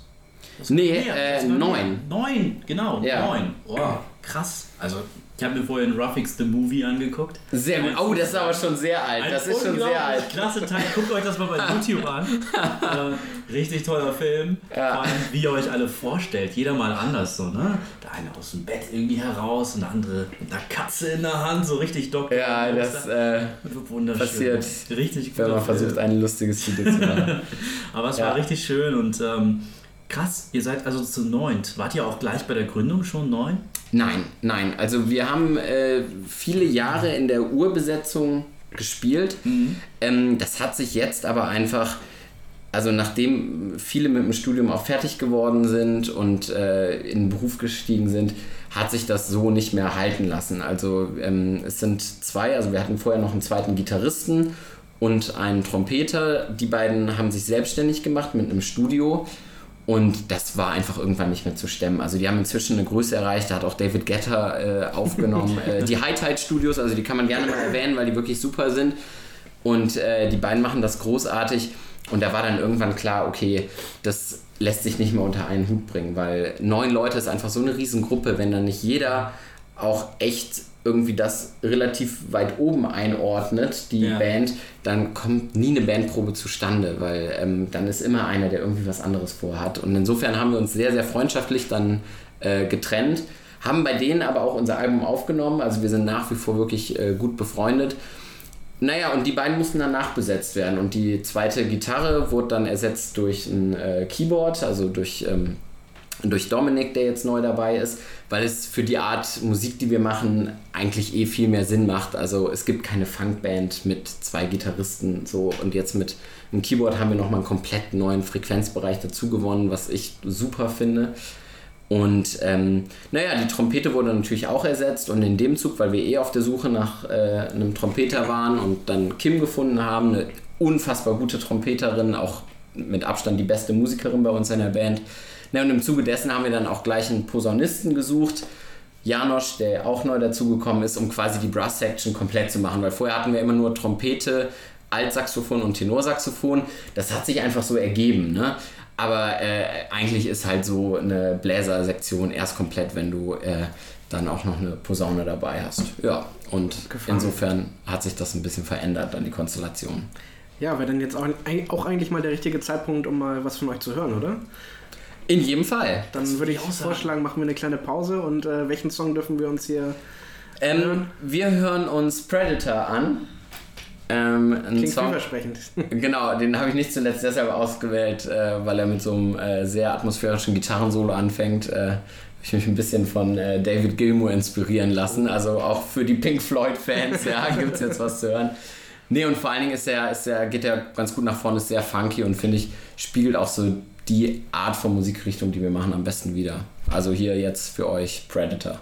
Das Nee, äh, neun. mehr. Neun, genau, Ja. neun. Oh, krass. Also ich habe mir vorhin Ruffix the Movie angeguckt. Sehr gut. Oh, das ist aber schon sehr alt. Ein Das ist schon sehr alt. Klasse Teil. Guckt euch das mal bei YouTube an. äh, richtig toller Film. Ja. Vor allem, wie ihr euch alle vorstellt. Jeder mal anders so, ne? Der eine aus dem Bett irgendwie heraus und der andere mit einer Katze in der Hand, so richtig Doktor. Ja, das äh, wunderschön. passiert, richtig wenn guter man versucht, Film. ein lustiges Video zu machen. Aber es Ja. war richtig schön und ähm, krass, ihr seid also zu neunt. Wart ihr auch gleich bei der Gründung schon neun? Nein, nein. Also wir haben äh, viele Jahre in der Urbesetzung gespielt. Ähm, das hat sich jetzt aber einfach, also nachdem viele mit dem Studium auch fertig geworden sind und äh, in den Beruf gestiegen sind, hat sich das so nicht mehr halten lassen. Also ähm, es sind zwei, also wir hatten vorher noch einen zweiten Gitarristen und einen Trompeter. Die beiden haben sich selbstständig gemacht mit einem Studio. Und das war einfach irgendwann nicht mehr zu stemmen. Also die haben inzwischen eine Größe erreicht, da hat auch David Getter äh, aufgenommen. äh, die High Tide Studios, also die kann man gerne mal erwähnen, weil die wirklich super sind. Und äh, die beiden machen das großartig. Und da war dann irgendwann klar, okay, das lässt sich nicht mehr unter einen Hut bringen, weil neun Leute ist einfach so eine Riesengruppe, wenn dann nicht jeder auch echt irgendwie das relativ weit oben einordnet, die Ja. Band, dann kommt nie eine Bandprobe zustande, weil ähm, dann ist immer einer, der irgendwie was anderes vorhat. Und insofern haben wir uns sehr, sehr freundschaftlich dann äh, getrennt, haben bei denen aber auch unser Album aufgenommen, also wir sind nach wie vor wirklich äh, gut befreundet. Naja, und die beiden mussten dann nachbesetzt werden. Und die zweite Gitarre wurde dann ersetzt durch ein äh, Keyboard, also durch, ähm, durch Dominik, der jetzt neu dabei ist, weil es für die Art Musik, die wir machen, eigentlich eh viel mehr Sinn macht. Also es gibt keine Funkband mit zwei Gitarristen so und jetzt mit einem Keyboard haben wir nochmal einen komplett neuen Frequenzbereich dazu gewonnen, was ich super finde. Und ähm, naja, die Trompete wurde natürlich auch ersetzt und in dem Zug, weil wir eh auf der Suche nach äh, einem Trompeter waren und dann Kim gefunden haben, eine unfassbar gute Trompeterin, auch mit Abstand die beste Musikerin bei uns in der Band. Na, und im Zuge dessen haben wir dann auch gleich einen Posaunisten gesucht, Janosch, der auch neu dazugekommen ist, um quasi die Brass Section komplett zu machen, weil vorher hatten wir immer nur Trompete, Altsaxophon und Tenorsaxophon. Das hat sich einfach so ergeben, ne? Aber äh, eigentlich ist halt so eine Bläsersektion erst komplett, wenn du äh, dann auch noch eine Posaune dabei hast. Ja, und Gefahren. insofern hat sich das ein bisschen verändert, dann die Konstellation. Ja, wäre dann jetzt auch, auch eigentlich mal der richtige Zeitpunkt, um mal was von euch zu hören, oder? In jedem Fall. Dann würde ich auch vorschlagen, machen wir eine kleine Pause und äh, welchen Song dürfen wir uns hier. Ähm, wir hören uns Predator an. Ähm, Klingt Song, vielversprechend. Genau, den habe ich nicht zuletzt deshalb ausgewählt, äh, weil er mit so einem äh, sehr atmosphärischen Gitarrensolo anfängt. Äh, habe ich mich ein bisschen von äh, David Gilmour inspirieren lassen. Also auch für die Pink Floyd-Fans, ja, gibt es jetzt was zu hören. Nee, und vor allen Dingen ist er, ist er, geht er ganz gut nach vorne, ist sehr funky und finde ich, spiegelt auch so die Art von Musikrichtung, die wir machen, am besten wieder. Also hier jetzt für euch Predator.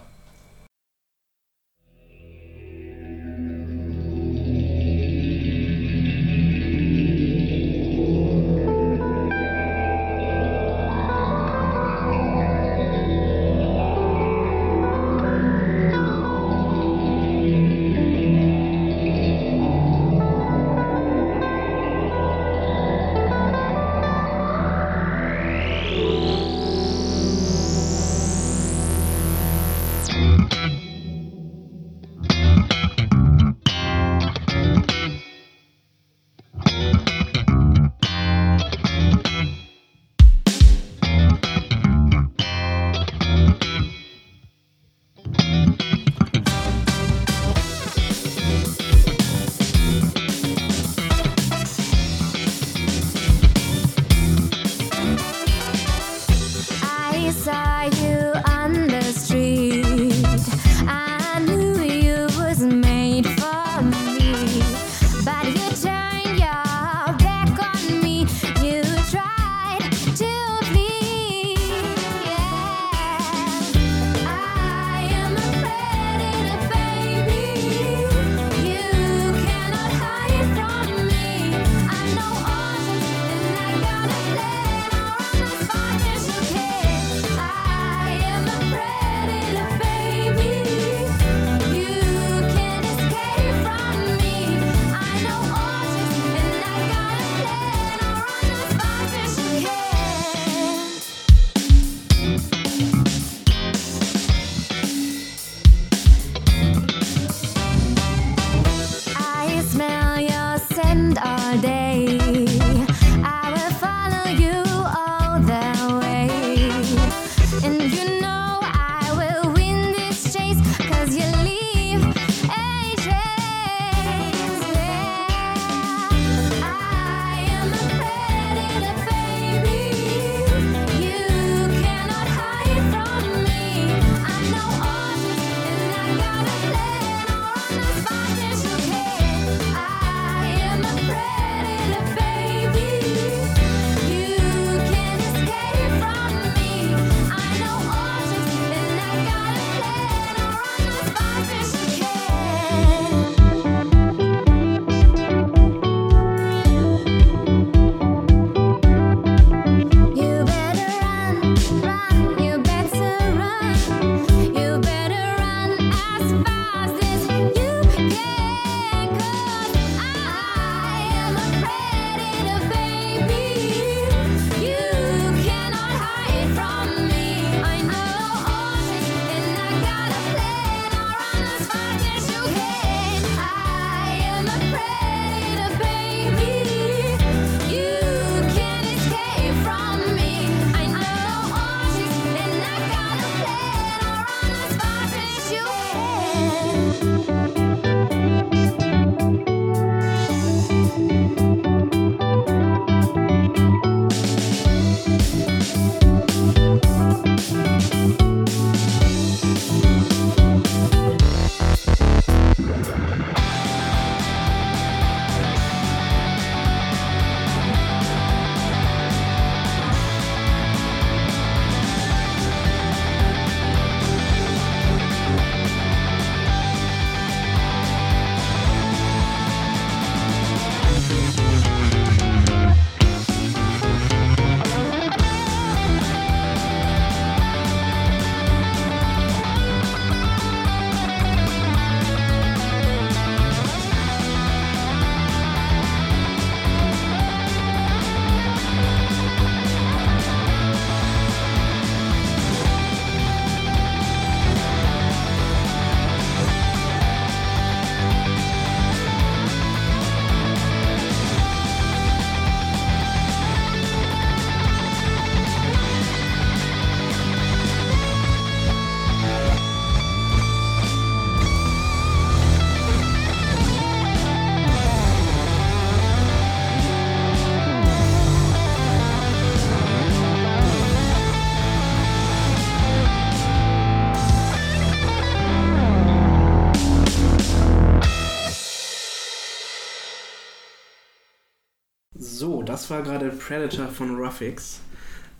War gerade Predator von Ruffix.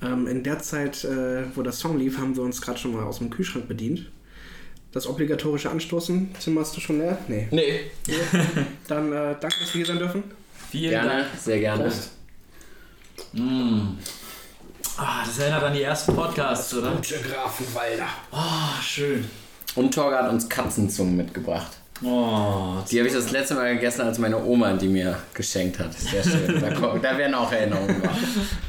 Ähm, in der Zeit, äh, wo der Song lief, haben wir uns gerade schon mal aus dem Kühlschrank bedient. Das obligatorische Anstoßen, hast du schon leer? Nee. Nee. Dann äh, danke, dass wir hier sein dürfen. Vielen Gerne, Dank. sehr gerne. Prost. Ah, das erinnert an die ersten Podcasts, oder? Gute Grafenwalder. Ah, schön. Und Torge hat uns Katzenzungen mitgebracht. Oh, Die habe ich das letzte Mal gegessen, als meine Oma die mir geschenkt hat. Sehr schön. Da, da werden auch Erinnerungen wach.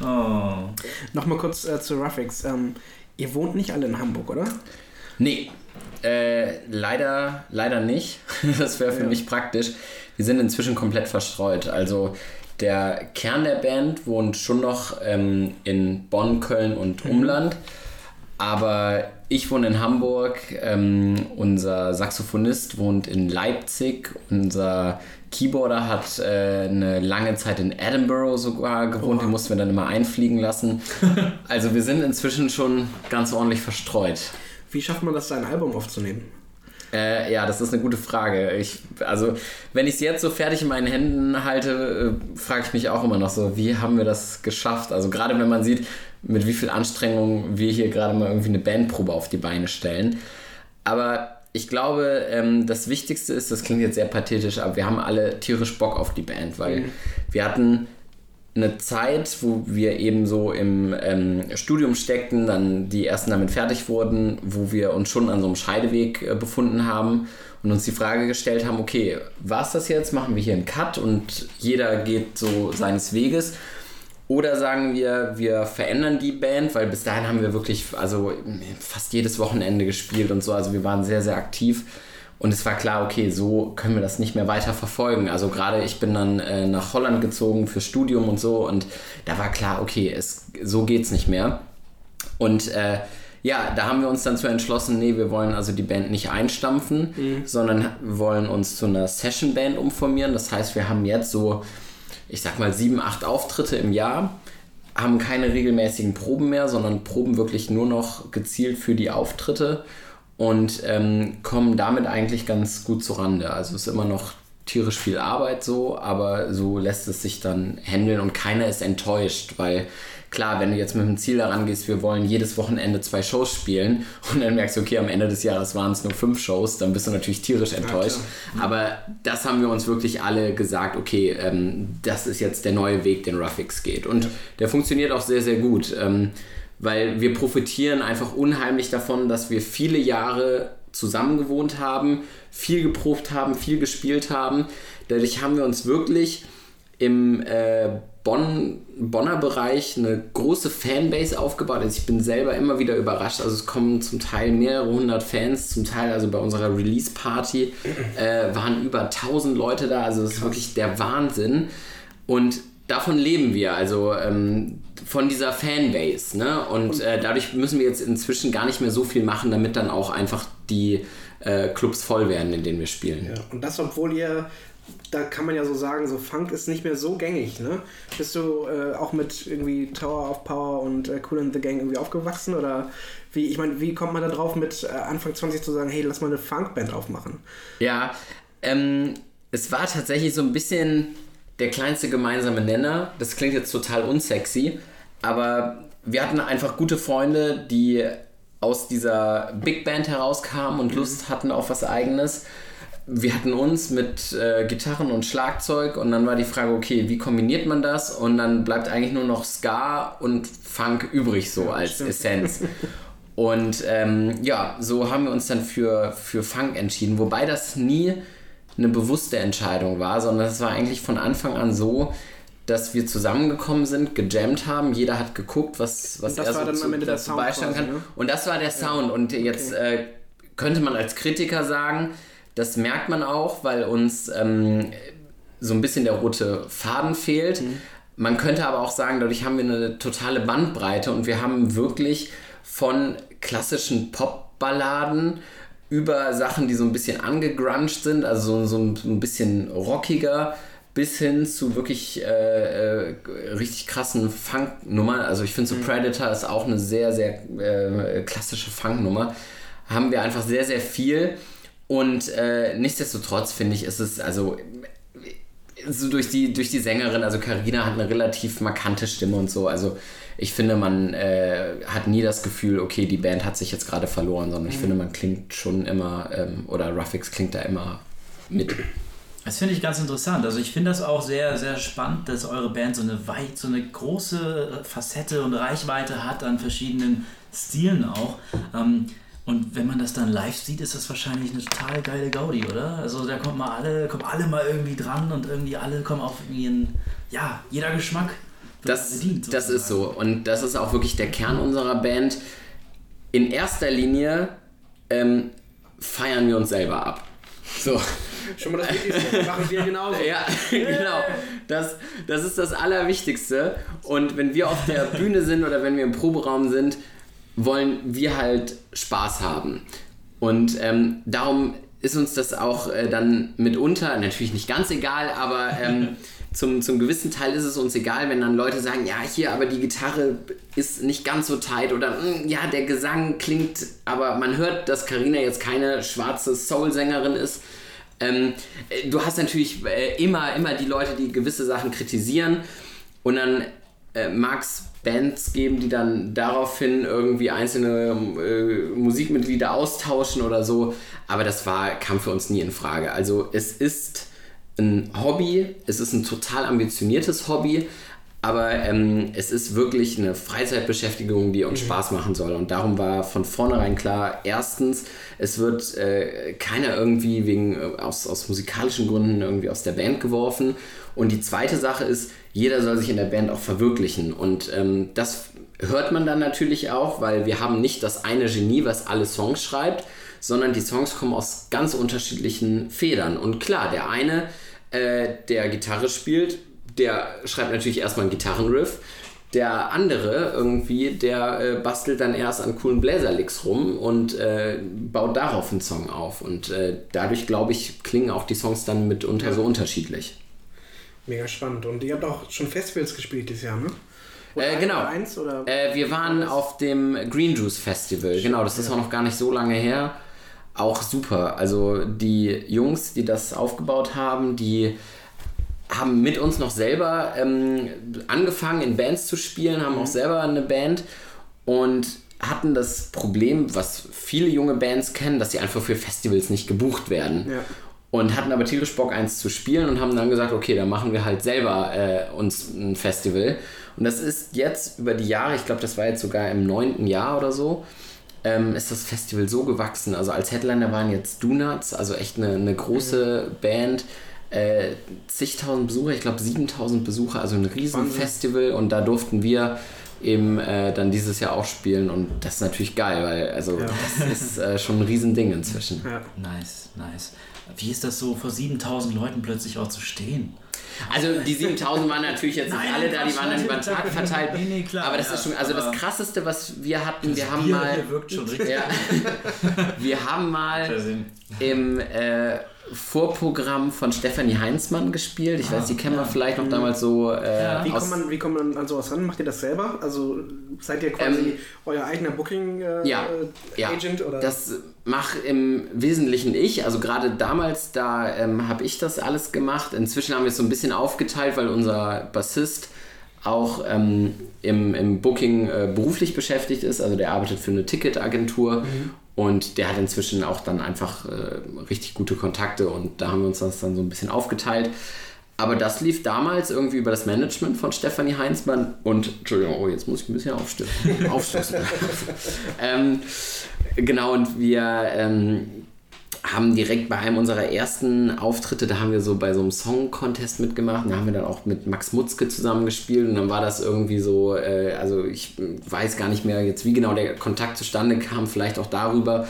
oh. Nochmal kurz äh, zu Ruffix. Ähm, ihr wohnt nicht alle in Hamburg, oder? Nee, äh, leider, leider nicht. Das wäre für mich praktisch. Wir sind inzwischen komplett verstreut. Also der Kern der Band wohnt schon noch ähm, in Bonn, Köln und Umland. Aber ich wohne in Hamburg, ähm, unser Saxophonist wohnt in Leipzig, unser Keyboarder hat äh, eine lange Zeit in Edinburgh sogar gewohnt, den mussten wir dann immer einfliegen lassen. Also wir sind inzwischen schon ganz ordentlich verstreut. Wie schafft man das, sein Album aufzunehmen? Äh, ja, das ist eine gute Frage. Ich, also, wenn ich es jetzt so fertig in meinen Händen halte, äh, frage ich mich auch immer noch so, wie haben wir das geschafft? Also, gerade wenn man sieht, mit wie viel Anstrengung wir hier gerade mal irgendwie eine Bandprobe auf die Beine stellen. Aber ich glaube, ähm, das Wichtigste ist, das klingt jetzt sehr pathetisch, aber wir haben alle tierisch Bock auf die Band, weil wir hatten eine Zeit, wo wir eben so im ähm, Studium steckten, dann die ersten damit fertig wurden, wo wir uns schon an so einem Scheideweg äh, befunden haben und uns die Frage gestellt haben, okay, war's das jetzt? Machen wir hier einen Cut und jeder geht so seines Weges? Oder sagen wir, wir verändern die Band, weil bis dahin haben wir wirklich also fast jedes Wochenende gespielt und so, also wir waren sehr, sehr aktiv. Und es war klar, okay, so können wir das nicht mehr weiter verfolgen. Also gerade ich bin dann äh, nach Holland gezogen für Studium und so und da war klar, okay, es, so geht's nicht mehr. Und äh, ja, da haben wir uns dann zu entschlossen, nee, wir wollen also die Band nicht einstampfen, sondern wollen uns zu einer Session-Band umformieren. Das heißt, wir haben jetzt so, ich sag mal, sieben, acht Auftritte im Jahr, haben keine regelmäßigen Proben mehr, sondern proben wirklich nur noch gezielt für die Auftritte und ähm, kommen damit eigentlich ganz gut zurande. Also es ist immer noch tierisch viel Arbeit so, aber so lässt es sich dann handeln und keiner ist enttäuscht, weil klar, wenn du jetzt mit dem Ziel daran gehst, wir wollen jedes Wochenende zwei Shows spielen und dann merkst du, okay, am Ende des Jahres waren es nur fünf Shows, dann bist du natürlich tierisch enttäuscht. aber das haben wir uns wirklich alle gesagt, okay, ähm, das ist jetzt der neue Weg, den Ruffix geht. Und der funktioniert auch sehr, sehr gut. Ähm, weil wir profitieren einfach unheimlich davon, dass wir viele Jahre zusammen gewohnt haben, viel geprobt haben, viel gespielt haben. Dadurch haben wir uns wirklich im äh, Bonn, Bonner Bereich eine große Fanbase aufgebaut. Also ich bin selber immer wieder überrascht. Also es kommen zum Teil mehrere hundert Fans, zum Teil also bei unserer Release-Party äh, waren über 1000 Leute da. Also das ist wirklich der Wahnsinn. Und davon leben wir, also ähm, von dieser Fanbase. Ne? Und äh, dadurch müssen wir jetzt inzwischen gar nicht mehr so viel machen, damit dann auch einfach die äh, Clubs voll werden, in denen wir spielen. Ja. Und das, obwohl ihr, da kann man ja so sagen, so Funk ist nicht mehr so gängig, ne? Bist du äh, auch mit irgendwie Tower of Power und äh, Cool in the Gang irgendwie aufgewachsen? Oder wie, ich meine, wie kommt man da drauf, mit äh, Anfang 20 zu sagen, hey, lass mal eine Funkband aufmachen? Ja, ähm, es war tatsächlich so ein bisschen der kleinste gemeinsame Nenner. Das klingt jetzt total unsexy, aber wir hatten einfach gute Freunde, die aus dieser Big Band herauskamen und Lust hatten auf was Eigenes. Wir hatten uns mit äh, Gitarren und Schlagzeug und dann war die Frage, okay, wie kombiniert man das? Und dann bleibt eigentlich nur noch Ska und Funk übrig so als. Essenz. Und ähm, ja, so haben wir uns dann für, für Funk entschieden, wobei das nie eine bewusste Entscheidung war, sondern es war eigentlich von Anfang an so, dass wir zusammengekommen sind, gejammt haben, jeder hat geguckt, was, was er so zu, dazu Sound beisteuern kann. ne? Und das war der Sound. Und jetzt äh, könnte man als Kritiker sagen, das merkt man auch, weil uns ähm, so ein bisschen der rote Faden fehlt. Mhm. Man könnte aber auch sagen, dadurch haben wir eine totale Bandbreite und wir haben wirklich von klassischen Popballaden über Sachen, die so ein bisschen angegruncht sind, also so, so ein, bisschen rockiger, bis hin zu wirklich äh, äh, richtig krassen Funknummern. Also ich finde so Predator ist auch eine sehr, sehr äh, klassische Funknummer. Haben wir einfach sehr, sehr viel. Und äh, nichtsdestotrotz finde ich, ist es, also so durch die, durch die Sängerin, also Karina hat eine relativ markante Stimme und so. Also ich finde, man äh, hat nie das Gefühl, okay, die Band hat sich jetzt gerade verloren, sondern ich mhm. finde, man klingt schon immer, ähm, oder Ruffix klingt da immer mit. Das finde ich ganz interessant. Also ich finde das auch sehr, sehr spannend, dass eure Band so eine weit, so eine große Facette und Reichweite hat an verschiedenen Stilen auch. Ähm, und wenn man das dann live sieht, ist das wahrscheinlich eine total geile Gaudi, oder? Also da kommt mal alle, kommen alle mal irgendwie dran und irgendwie alle kommen auf irgendwie ein, ja, jeder Geschmack. Das, bedient, das ist so. Und das ist auch wirklich der Kern unserer Band. In erster Linie ähm, feiern wir uns selber ab. So. Schon mal das Wichtigste. Machen wir genauso. ja, genau. Das, das ist das Allerwichtigste. Und wenn wir auf der Bühne sind oder wenn wir im Proberaum sind, wollen wir halt Spaß haben. Und ähm, darum ist uns das auch äh, dann mitunter, natürlich nicht ganz egal, aber ähm, zum, zum gewissen Teil ist es uns egal, wenn dann Leute sagen, ja, hier, aber die Gitarre ist nicht ganz so tight oder hm, ja, der Gesang klingt, aber man hört, dass Karina jetzt keine schwarze Soul-Sängerin ist. Ähm, äh, du hast natürlich äh, immer, immer die Leute, die gewisse Sachen kritisieren und dann äh, mag es Bands geben, die dann daraufhin irgendwie einzelne äh, Musikmitglieder austauschen oder so. Aber das war, kam für uns nie in Frage. Also es ist ein Hobby, es ist ein total ambitioniertes Hobby, aber ähm, es ist wirklich eine Freizeitbeschäftigung, die uns mhm. Spaß machen soll. Und darum war von vornherein klar, erstens, es wird äh, keiner irgendwie wegen, äh, aus, aus musikalischen Gründen irgendwie aus der Band geworfen. Und die zweite Sache ist, jeder soll sich in der Band auch verwirklichen. Und ähm, das hört man dann natürlich auch, weil wir haben nicht das eine Genie, was alle Songs schreibt, sondern die Songs kommen aus ganz unterschiedlichen Federn. Und klar, der eine, äh, der Gitarre spielt, der schreibt natürlich erstmal einen Gitarrenriff. Der andere irgendwie, der äh, bastelt dann erst an coolen Bläserlicks rum und äh, baut darauf einen Song auf. Und äh, dadurch, glaube ich, klingen auch die Songs dann mitunter ja. so unterschiedlich. Mega spannend. Und ihr habt auch schon Festivals gespielt dieses Jahr, ne? Äh, genau. Eins, äh, wir waren auf dem Green Juice Festival. Genau, das ist auch noch gar nicht so lange her. Auch super. Also die Jungs, die das aufgebaut haben, die haben mit uns noch selber ähm, angefangen in Bands zu spielen, haben mhm. auch selber eine Band und hatten das Problem, was viele junge Bands kennen, dass sie einfach für Festivals nicht gebucht werden. Ja und hatten aber tierisch Bock, eins zu spielen und haben dann gesagt, okay, dann machen wir halt selber äh, uns ein Festival. Und das ist jetzt über die Jahre, ich glaube, das war jetzt sogar im neunten Jahr oder so, ähm, ist das Festival so gewachsen. Also als Headliner waren jetzt Donuts, also echt eine, eine große mhm. Band, äh, zigtausend Besucher, ich glaube 7000 Besucher, also ein Riesenfestival und da durften wir eben äh, dann dieses Jahr auch spielen und das ist natürlich geil, weil also ja. das ist äh, schon ein Riesending inzwischen. Ja. Nice, nice. Wie ist das so, vor 7000 Leuten plötzlich auch zu stehen? Also die 7000 waren natürlich jetzt nicht alle da, die waren dann über den Tag verteilt. Nee, nee, klar, aber das ja, ist schon, also das krasseste, was wir hatten, wir haben Bier mal. Wirkt schon richtig. Ja, wir haben mal im äh, Vorprogramm von Stefanie Heinzmann gespielt. Ich ah, weiß, die kennen ja. wir vielleicht noch damals so. Äh, ja. wie, kommt man, wie kommt man an sowas ran? Macht ihr das selber? Also seid ihr quasi ähm, euer eigener Booking-Agent? Äh, ja, ja. Oder? Das mache im Wesentlichen ich. Also gerade damals, da ähm, habe ich das alles gemacht. Inzwischen haben wir es so ein bisschen aufgeteilt, weil unser Bassist auch ähm, im, im Booking äh, beruflich beschäftigt ist. Also der arbeitet für eine Ticketagentur mhm. Und der hat inzwischen auch dann einfach äh, richtig gute Kontakte und da haben wir uns das dann so ein bisschen aufgeteilt. Aber das lief damals irgendwie über das Management von Stefanie Heinzmann und, Entschuldigung, oh, jetzt muss ich ein bisschen aufstoßen. aufstoßen. ähm, genau, und wir ähm, haben direkt bei einem unserer ersten Auftritte, da haben wir so bei so einem Song-Contest mitgemacht. Da haben wir dann auch mit Max Mutzke zusammengespielt und dann war das irgendwie so, äh, also ich weiß gar nicht mehr jetzt, wie genau der Kontakt zustande kam, vielleicht auch darüber.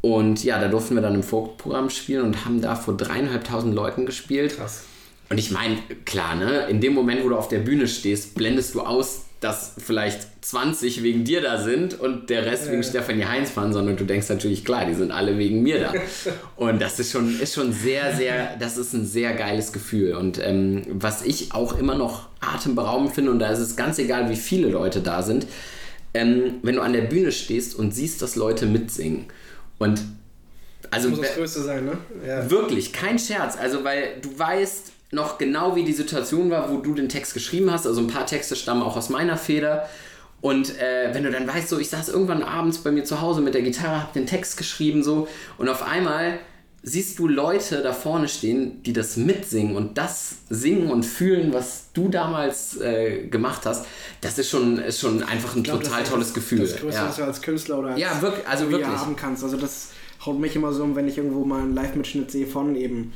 Und ja, da durften wir dann im Vorprogramm spielen und haben da vor dreieinhalbtausend Leuten gespielt. Krass. Und ich meine, klar, ne, in dem Moment, wo du auf der Bühne stehst, blendest du aus, dass vielleicht 20 wegen dir da sind und der Rest ja. wegen Stefanie Heinz fahren, sondern du denkst natürlich, klar, die sind alle wegen mir da. Und das ist schon, ist schon sehr, sehr, das ist ein sehr geiles Gefühl. Und ähm, was ich auch immer noch atemberaubend finde, und da ist es ganz egal, wie viele Leute da sind, ähm, wenn du an der Bühne stehst und siehst, dass Leute mitsingen. Und also das muss das Größte sein, ne? Ja. Wirklich, kein Scherz. Also, weil du weißt, noch genau, wie die Situation war, wo du den Text geschrieben hast. Also ein paar Texte stammen auch aus meiner Feder. Und äh, wenn du dann weißt, so ich saß irgendwann abends bei mir zu Hause mit der Gitarre, hab den Text geschrieben so und auf einmal siehst du Leute da vorne stehen, die das mitsingen und das singen und fühlen, was du damals äh, gemacht hast, das ist schon, ist schon einfach ein glaub, total tolles das, Gefühl. Das Größte, ja. was du als Künstler oder als ja, wirklich, also wirklich. haben kannst. Also das haut mich immer so um, wenn ich irgendwo mal einen Live-Mitschnitt sehe von eben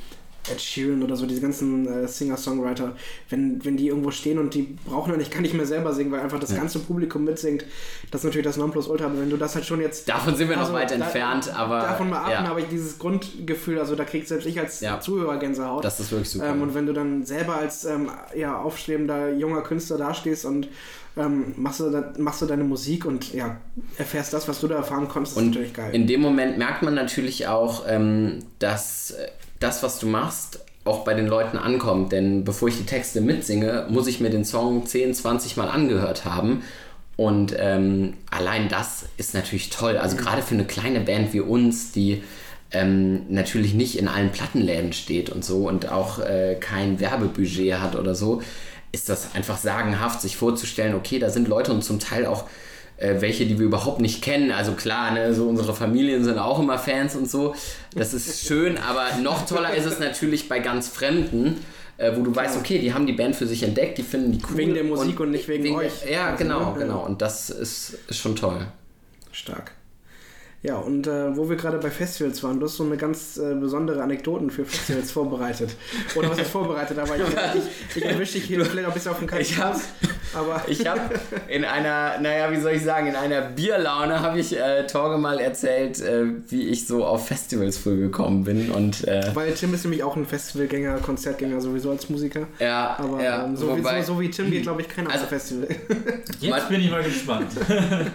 Ed Sheeran oder so, diese ganzen äh, Singer-Songwriter, wenn, wenn die irgendwo stehen und die brauchen dann, ich kann nicht mehr selber singen, weil einfach das ja. ganze Publikum mitsingt, das ist natürlich das Nonplusultra, aber wenn du das halt schon jetzt... Davon sind wir also, noch weit da, entfernt, aber... Davon mal ab, ja. aber ich dieses Grundgefühl, also da kriegt selbst ich als ja. Zuhörer Gänsehaut. Das ist wirklich super. Ähm, und wenn du dann selber als ähm, ja, aufstrebender junger Künstler dastehst und ähm, machst, du da, machst du deine Musik und ja, erfährst das, was du da erfahren konntest, und ist natürlich geil. In dem Moment merkt man natürlich auch, ähm, dass äh, das, was du machst, auch bei den Leuten ankommt. Denn bevor ich die Texte mitsinge, muss ich mir den Song 10, 20 Mal angehört haben. Und ähm, allein das ist natürlich toll. Also mhm. gerade für eine kleine Band wie uns, die ähm, natürlich nicht in allen Plattenläden steht und so und auch äh, kein Werbebudget hat oder so, ist das einfach sagenhaft, sich vorzustellen, okay, da sind Leute und zum Teil auch äh, welche, die wir überhaupt nicht kennen. Also klar, ne, so unsere Familien sind auch immer Fans und so. Das ist schön, aber noch toller ist es natürlich bei ganz Fremden. Äh, wo du weißt, okay, die haben die Band für sich entdeckt, die finden die cool. Wegen der Musik und, und nicht wegen, wegen euch. Ja, also, genau, ne? genau. Und das ist, ist schon toll. Stark. Ja, und äh, wo wir gerade bei Festivals waren, du hast so eine ganz äh, besondere Anekdoten für Festivals vorbereitet. Oder was ist vorbereitet? Aber ich, ich, ich erwische dich hier vielleicht auch ein bisschen auf den kalten Ich habe ich hab in einer, naja, wie soll ich sagen, in einer Bierlaune habe ich äh, Torge mal erzählt, äh, wie ich so auf Festivals früh gekommen bin. Und, äh, Weil Tim ist nämlich auch ein Festivalgänger, Konzertgänger sowieso als Musiker. Ja, aber ja, ähm, so, wobei, wie, so, so, wie Tim geht, glaube ich, keiner also, auf Festival. Jetzt bin ich mal gespannt.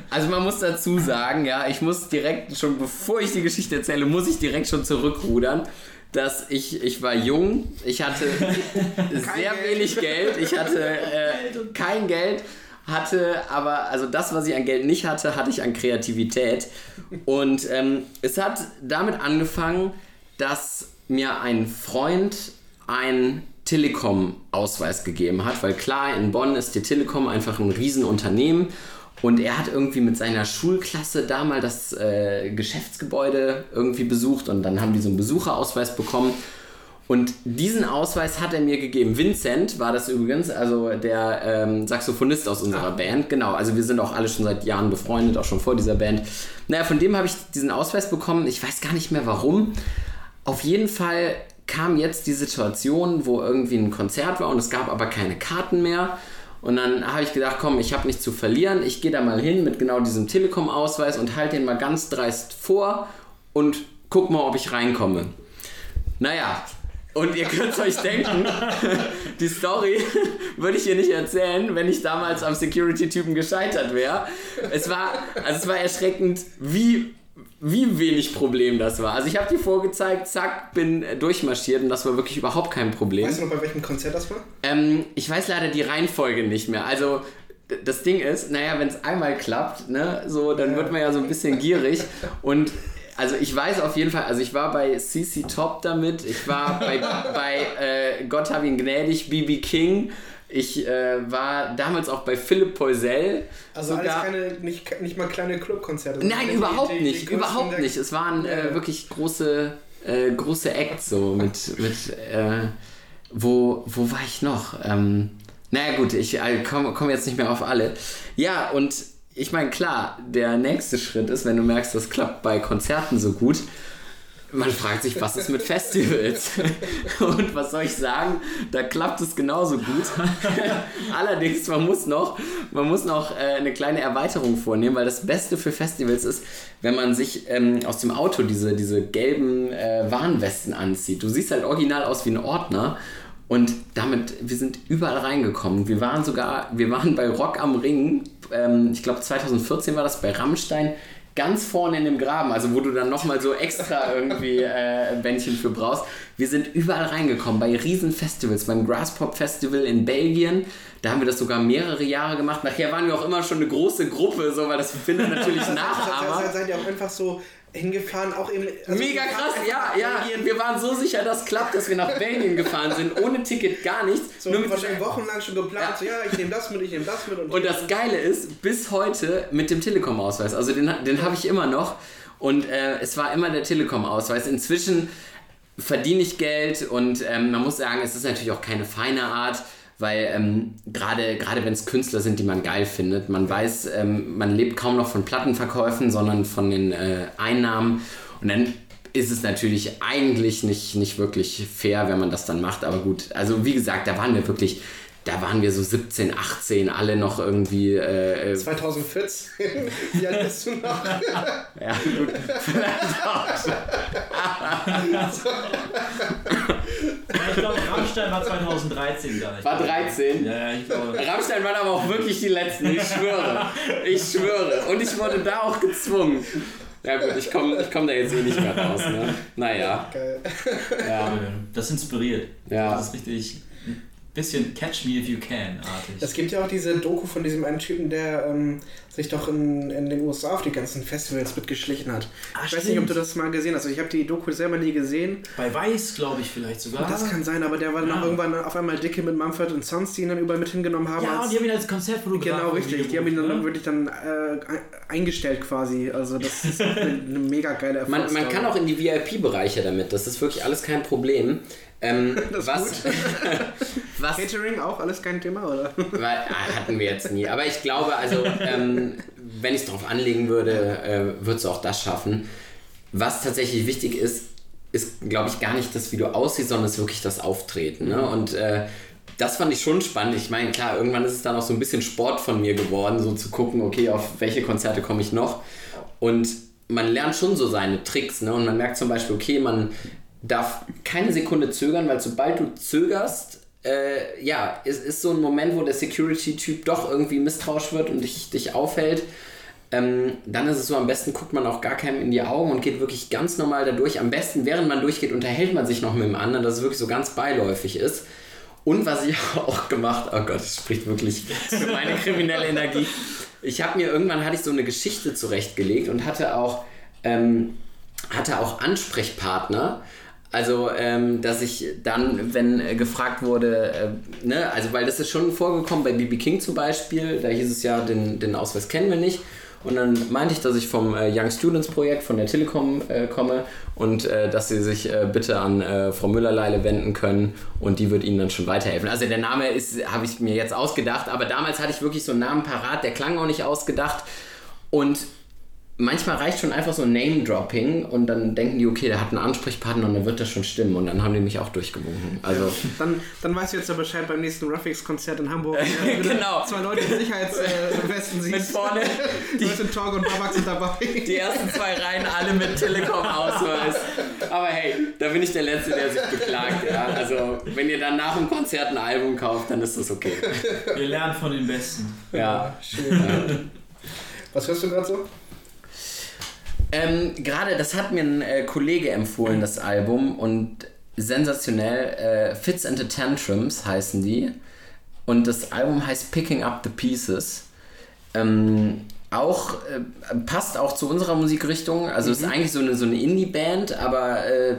Also man muss dazu sagen, ja, ich muss direkt direkt schon, bevor ich die Geschichte erzähle, muss ich direkt schon zurückrudern. Dass ich, ich war jung, ich hatte sehr Geld. wenig Geld, ich hatte äh, kein Geld, hatte aber, also das, was ich an Geld nicht hatte, hatte ich an Kreativität. Und ähm, es hat damit angefangen, dass mir ein Freund ein Telekom-Ausweis gegeben hat, weil klar, in Bonn ist die Telekom einfach ein Riesenunternehmen und er hat irgendwie mit seiner Schulklasse da mal das äh, Geschäftsgebäude irgendwie besucht und dann haben die so einen Besucherausweis bekommen. Und diesen Ausweis hat er mir gegeben. Vincent war das übrigens, also der ähm, Saxophonist aus unserer Ach. Band. Genau, also wir sind auch alle schon seit Jahren befreundet, auch schon vor dieser Band. Naja, von dem habe ich diesen Ausweis bekommen. Ich weiß gar nicht mehr warum. Auf jeden Fall kam jetzt die Situation, wo irgendwie ein Konzert war und es gab aber keine Karten mehr. Und dann habe ich gedacht, komm, ich habe nichts zu verlieren. Ich gehe da mal hin mit genau diesem Telekom-Ausweis und halte den mal ganz dreist vor und guck mal, ob ich reinkomme. Naja, und ihr könnt euch denken, die Story würde ich hier nicht erzählen, wenn ich damals am Security-Typen gescheitert wäre. Es war, also es war erschreckend, wie wie wenig Problem das war. Also ich habe die vorgezeigt, zack, bin durchmarschiert und das war wirklich überhaupt kein Problem. Weißt du noch, bei welchem Konzert das war? Ähm, ich weiß leider die Reihenfolge nicht mehr. Also das Ding ist, naja, wenn es einmal klappt, ne, so, dann wird man ja so ein bisschen gierig und also ich weiß auf jeden Fall, also ich war bei CC Top damit, ich war bei, bei äh, Gott hab ihn gnädig, BB King, ich äh, war damals auch bei Philipp Poisel. Also sogar. alles keine, nicht, nicht mal kleine Clubkonzerte. Nein, überhaupt die, die, nicht, die überhaupt nicht. Es waren äh, wirklich große, äh, große Acts so mit, mit äh, wo, wo war ich noch? Ähm, naja gut, ich äh, komme komm jetzt nicht mehr auf alle. Ja, und ich meine, klar, der nächste Schritt ist, wenn du merkst, das klappt bei Konzerten so gut, man fragt sich, was ist mit Festivals? Und was soll ich sagen? Da klappt es genauso gut. Allerdings, man muss noch, man muss noch äh, eine kleine Erweiterung vornehmen, weil das Beste für Festivals ist, wenn man sich ähm, aus dem Auto diese, diese gelben äh, Warnwesten anzieht. Du siehst halt original aus wie ein Ordner. Und damit, wir sind überall reingekommen. Wir waren sogar, wir waren bei Rock am Ring, ähm, ich glaube 2014 war das bei Rammstein ganz vorne in dem Graben, also wo du dann nochmal so extra irgendwie äh, Bändchen für brauchst. Wir sind überall reingekommen, bei Riesenfestivals, beim Grasspop Festival in Belgien, da haben wir das sogar mehrere Jahre gemacht. Nachher waren wir auch immer schon eine große Gruppe, so, weil das findet natürlich Nachahmer. Seid ihr auch einfach so hingefahren, auch eben. Also Mega krass, ja, ja. Wir waren so sicher, dass klappt, dass wir nach Belgien gefahren sind, ohne Ticket, gar nichts. So, nur mit wahrscheinlich wochenlang schon geplant, ja, so, ja ich nehme das mit, ich nehme das mit. Und, und das Geile ist, bis heute mit dem Telekom-Ausweis, also den, den habe ich immer noch. Und äh, es war immer der Telekom-Ausweis. Inzwischen verdiene ich Geld und ähm, man muss sagen, es ist natürlich auch keine feine Art weil ähm, gerade gerade wenn es Künstler sind, die man geil findet, man weiß, ähm, man lebt kaum noch von Plattenverkäufen, sondern von den äh, Einnahmen. Und dann ist es natürlich eigentlich nicht, nicht wirklich fair, wenn man das dann macht, aber gut, also wie gesagt, da waren wir wirklich da waren wir so 17, 18, alle noch irgendwie. Äh, 2014? Äh, Wie alt bist du noch? ja, gut. Vielleicht auch. ich glaube, Rammstein war 2013 gar nicht. War 13? Ja, ich glaube. Rammstein waren aber auch wirklich die letzten, ich schwöre. Ich schwöre. Und ich wurde da auch gezwungen. Ja gut, ich komme ich komm da jetzt eh nicht mehr raus, ne? Naja. Geil. Ja. Das inspiriert. Ja. Das ist richtig bisschen Catch Me If You Can artig. Es gibt ja auch diese Doku von diesem einen Typen, der ähm, sich doch in, in den USA auf die ganzen Festivals mitgeschlichen hat. Ah, ich weiß nicht, ob du das mal gesehen hast. Also ich habe die Doku selber nie gesehen. Bei Weiß, glaube ich, vielleicht sogar. Das kann sein, aber der war dann Ja. auch irgendwann auf einmal dicke mit Mumford und Sons, die ihn dann überall mit hingenommen haben. ja, als- und die haben ihn als Konzertfotograf. Genau, richtig. Die haben ihn dann ne? wirklich dann äh, ein- eingestellt quasi. Also das ist eine, eine mega geile Man, man Erfolgsstory. kann auch in die VIP-Bereiche damit, das ist wirklich alles kein Problem. Ähm, Das ist was, was Catering auch alles kein Thema, oder? Ah, hatten wir jetzt nie. Aber ich glaube, also, ähm, wenn ich es drauf anlegen würde, äh, würdest du auch das schaffen. Was tatsächlich wichtig ist, ist, glaube ich, gar nicht das, wie du aussiehst, sondern es ist wirklich das Auftreten. Ne? Und äh, das fand ich schon spannend. Ich meine, klar, irgendwann ist es dann auch so ein bisschen Sport von mir geworden, so zu gucken, okay, auf welche Konzerte komme ich noch. Und man lernt schon so seine Tricks. Ne? Und man merkt zum Beispiel, okay, man darf keine Sekunde zögern, weil sobald du zögerst, äh, ja, es ist so ein Moment, wo der Security-Typ doch irgendwie misstrauisch wird und dich, dich aufhält. Ähm, dann ist es so, am besten guckt man auch gar keinem in die Augen und geht wirklich ganz normal da durch. Am besten, während man durchgeht, unterhält man sich noch mit dem anderen, dass es wirklich so ganz beiläufig ist. Und was ich auch gemacht, oh Gott, das spricht wirklich für meine kriminelle Energie. Ich habe mir irgendwann hatte ich so eine Geschichte zurechtgelegt und hatte auch ähm, hatte auch Ansprechpartner. Also, ähm, dass ich dann, wenn äh, gefragt wurde, äh, ne, also weil das ist schon vorgekommen bei BB King zum Beispiel, da hieß es ja, den, den Ausweis kennen wir nicht. Und dann meinte ich, dass ich vom äh, Young Students Projekt von der Telekom äh, komme und äh, dass sie sich äh, bitte an Frau Müller-Leile wenden können und die wird ihnen dann schon weiterhelfen. Also der Name ist, habe ich mir jetzt ausgedacht, aber damals hatte ich wirklich so einen Namen parat, der klang auch nicht ausgedacht. Und manchmal reicht schon einfach so ein Name-Dropping und dann denken die, okay, der hat einen Ansprechpartner und dann wird das schon stimmen und dann haben die mich auch durchgewunken. Also, Dann, dann weißt du jetzt ja Bescheid beim nächsten Ruffix-Konzert in Hamburg. du Genau. Zwei Leute in Sicherheitswesten siehst. Mit vorne Die Leute Talk und Babak sind dabei. die ersten zwei Reihen alle mit Telekom-Ausweis. Aber hey, da bin ich der Letzte, der sich beklagt. Ja? Also, wenn ihr dann nach dem Konzert ein Album kauft, dann ist das okay. Wir lernen von den Besten. Ja. Schön. Was hörst du gerade so? Ähm, Gerade, das hat mir ein äh, Kollege empfohlen, das Album, und sensationell. Äh, Fits and the Tantrums heißen die. Und das Album heißt Picking Up the Pieces. Ähm, auch äh, passt auch zu unserer Musikrichtung. Also ist eigentlich so eine, so eine Indie-Band, aber äh,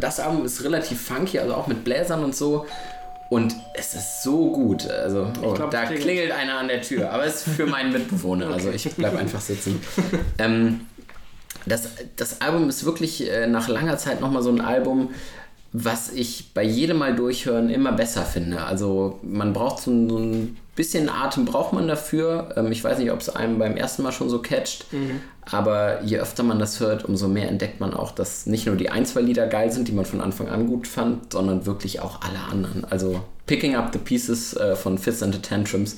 das Album ist relativ funky, also auch mit Bläsern und so. Und es ist so gut. Also, oh, glaub, da klingelt. klingelt einer an der Tür. Aber es ist für meinen Mitbewohner. Also ich bleib einfach sitzen. ähm, das, das Album ist wirklich äh, nach langer Zeit nochmal so ein Album, was ich bei jedem Mal durchhören immer besser finde. Also man braucht so, ein- so ein bisschen Atem braucht man dafür. Ähm, ich weiß nicht, ob es einem beim ersten Mal schon so catcht, aber je öfter man das hört, umso mehr entdeckt man auch, dass nicht nur die ein, zwei Lieder geil sind, die man von Anfang an gut fand, sondern wirklich auch alle anderen. Also Picking Up the Pieces äh, von Fits and the Tantrums,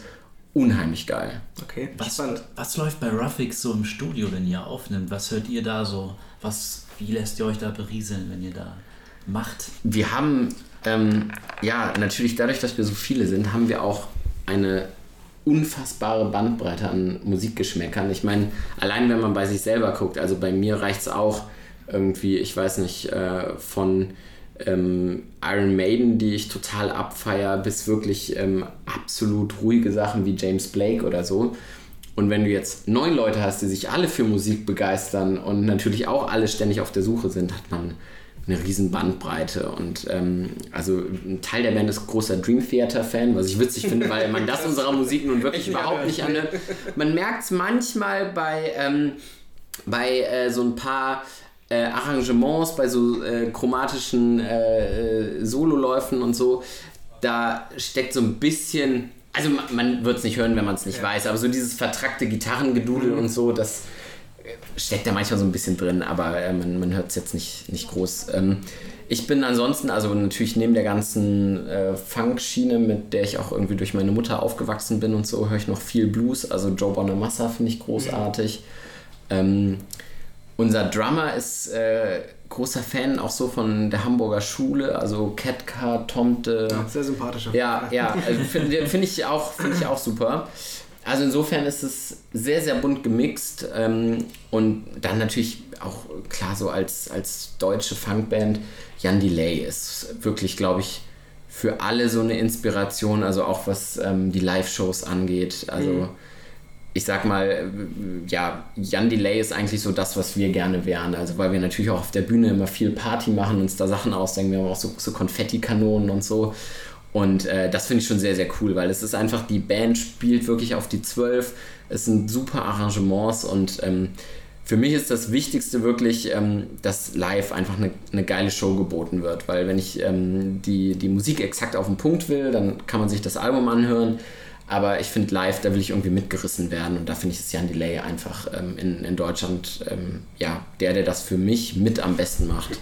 unheimlich geil. Okay, Was, was läuft bei Ruffix so im Studio, wenn ihr aufnimmt? Was hört ihr da so? Was, wie lässt ihr euch da berieseln, wenn ihr da macht? Wir haben, ähm, ja, natürlich dadurch, dass wir so viele sind, haben wir auch eine unfassbare Bandbreite an Musikgeschmäckern. Ich meine, allein wenn man bei sich selber guckt, also bei mir reicht es auch irgendwie, ich weiß nicht, äh, von ähm, Iron Maiden, die ich total abfeier, bis wirklich ähm, absolut ruhige Sachen wie James Blake oder so. Und wenn du jetzt neun Leute hast, die sich alle für Musik begeistern und natürlich auch alle ständig auf der Suche sind, hat man eine riesen Bandbreite. Und ähm, also ein Teil der Band ist großer Dream Theater-Fan, was ich witzig finde, weil man das unserer Musik nun wirklich überhaupt nicht anhört. Man merkt es manchmal bei, ähm, bei äh, so ein paar äh, Arrangements, bei so äh, chromatischen äh, äh, Sololäufen und so. Da steckt so ein bisschen also man, man wird es nicht hören, wenn man es nicht ja. weiß, aber so dieses vertrackte Gitarrengedudel mhm. und so, das steckt da manchmal so ein bisschen drin, aber äh, man, man hört es jetzt nicht, nicht groß. Ähm, ich bin ansonsten, also natürlich neben der ganzen äh, Funk-Schiene, mit der ich auch irgendwie durch meine Mutter aufgewachsen bin und so, höre ich noch viel Blues. Also Joe Bonamassa finde ich großartig. Mhm. Ähm, unser Drummer ist äh, großer Fan auch so von der Hamburger Schule, also Ketka, Tomte. Ja, sehr sympathischer. Ja, ja, also finde find ich, auch, find ich auch super. Also insofern ist es sehr, sehr bunt gemixt ähm, und dann natürlich auch klar so als, als deutsche Funkband, Jan Delay ist wirklich, glaube ich, für alle so eine Inspiration, also auch was ähm, die Live-Shows angeht. Also mhm ich sag mal, ja, Jan Delay ist eigentlich so das, was wir gerne wären. Also, weil wir natürlich auch auf der Bühne immer viel Party machen, uns da Sachen ausdenken. Wir haben auch so, so Konfettikanonen und so. Und äh, das finde ich schon sehr, sehr cool, weil es ist einfach, die Band spielt wirklich auf die Zwölf. Es sind super Arrangements und ähm, für mich ist das Wichtigste wirklich, ähm, dass live einfach eine, eine geile Show geboten wird. Weil wenn ich ähm, die, die Musik exakt auf den Punkt will, dann kann man sich das Album anhören. Aber ich finde live, da will ich irgendwie mitgerissen werden und da finde ich es Jan Delay einfach ähm, in, in Deutschland, ähm, ja, der, der das für mich mit am besten macht.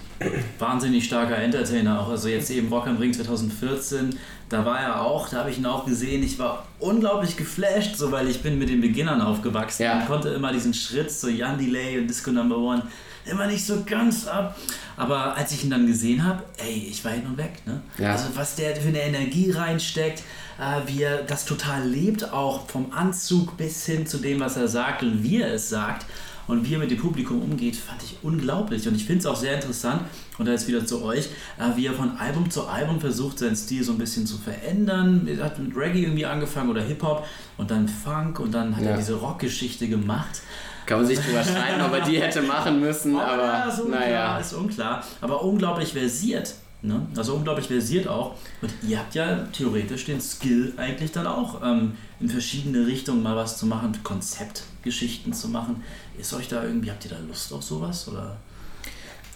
Wahnsinnig starker Entertainer auch. Also jetzt eben Rock am Ring 2014, da war er auch, da habe ich ihn auch gesehen. Ich war unglaublich geflasht, so weil ich bin mit den Beginnern aufgewachsen ja. und konnte immer diesen Schritt so Jan Delay und Disco Number One immer nicht so ganz ab. Aber als ich ihn dann gesehen habe, ey, ich war hin und weg. Ne? Ja. Also was der für eine Energie reinsteckt, äh, wie er das total lebt, auch vom Anzug bis hin zu dem, was er sagt und wie er es sagt und wie er mit dem Publikum umgeht, fand ich unglaublich. Und ich finde es auch sehr interessant, und da jetzt wieder zu euch, äh, wie er von Album zu Album versucht, seinen Stil so ein bisschen zu verändern. Er hat mit Reggae irgendwie angefangen oder Hip-Hop und dann Funk und dann hat ja. er diese Rockgeschichte gemacht. Kann man sich drüber streiten, ob er die hätte machen müssen, aber, aber ja, so naja. ist unklar. Aber unglaublich versiert. Ne? Also unglaublich versiert auch. Und ihr habt ja theoretisch den Skill eigentlich dann auch, ähm, in verschiedene Richtungen mal was zu machen, Konzeptgeschichten zu machen. Ist euch da irgendwie, habt ihr da Lust auf sowas? Oder?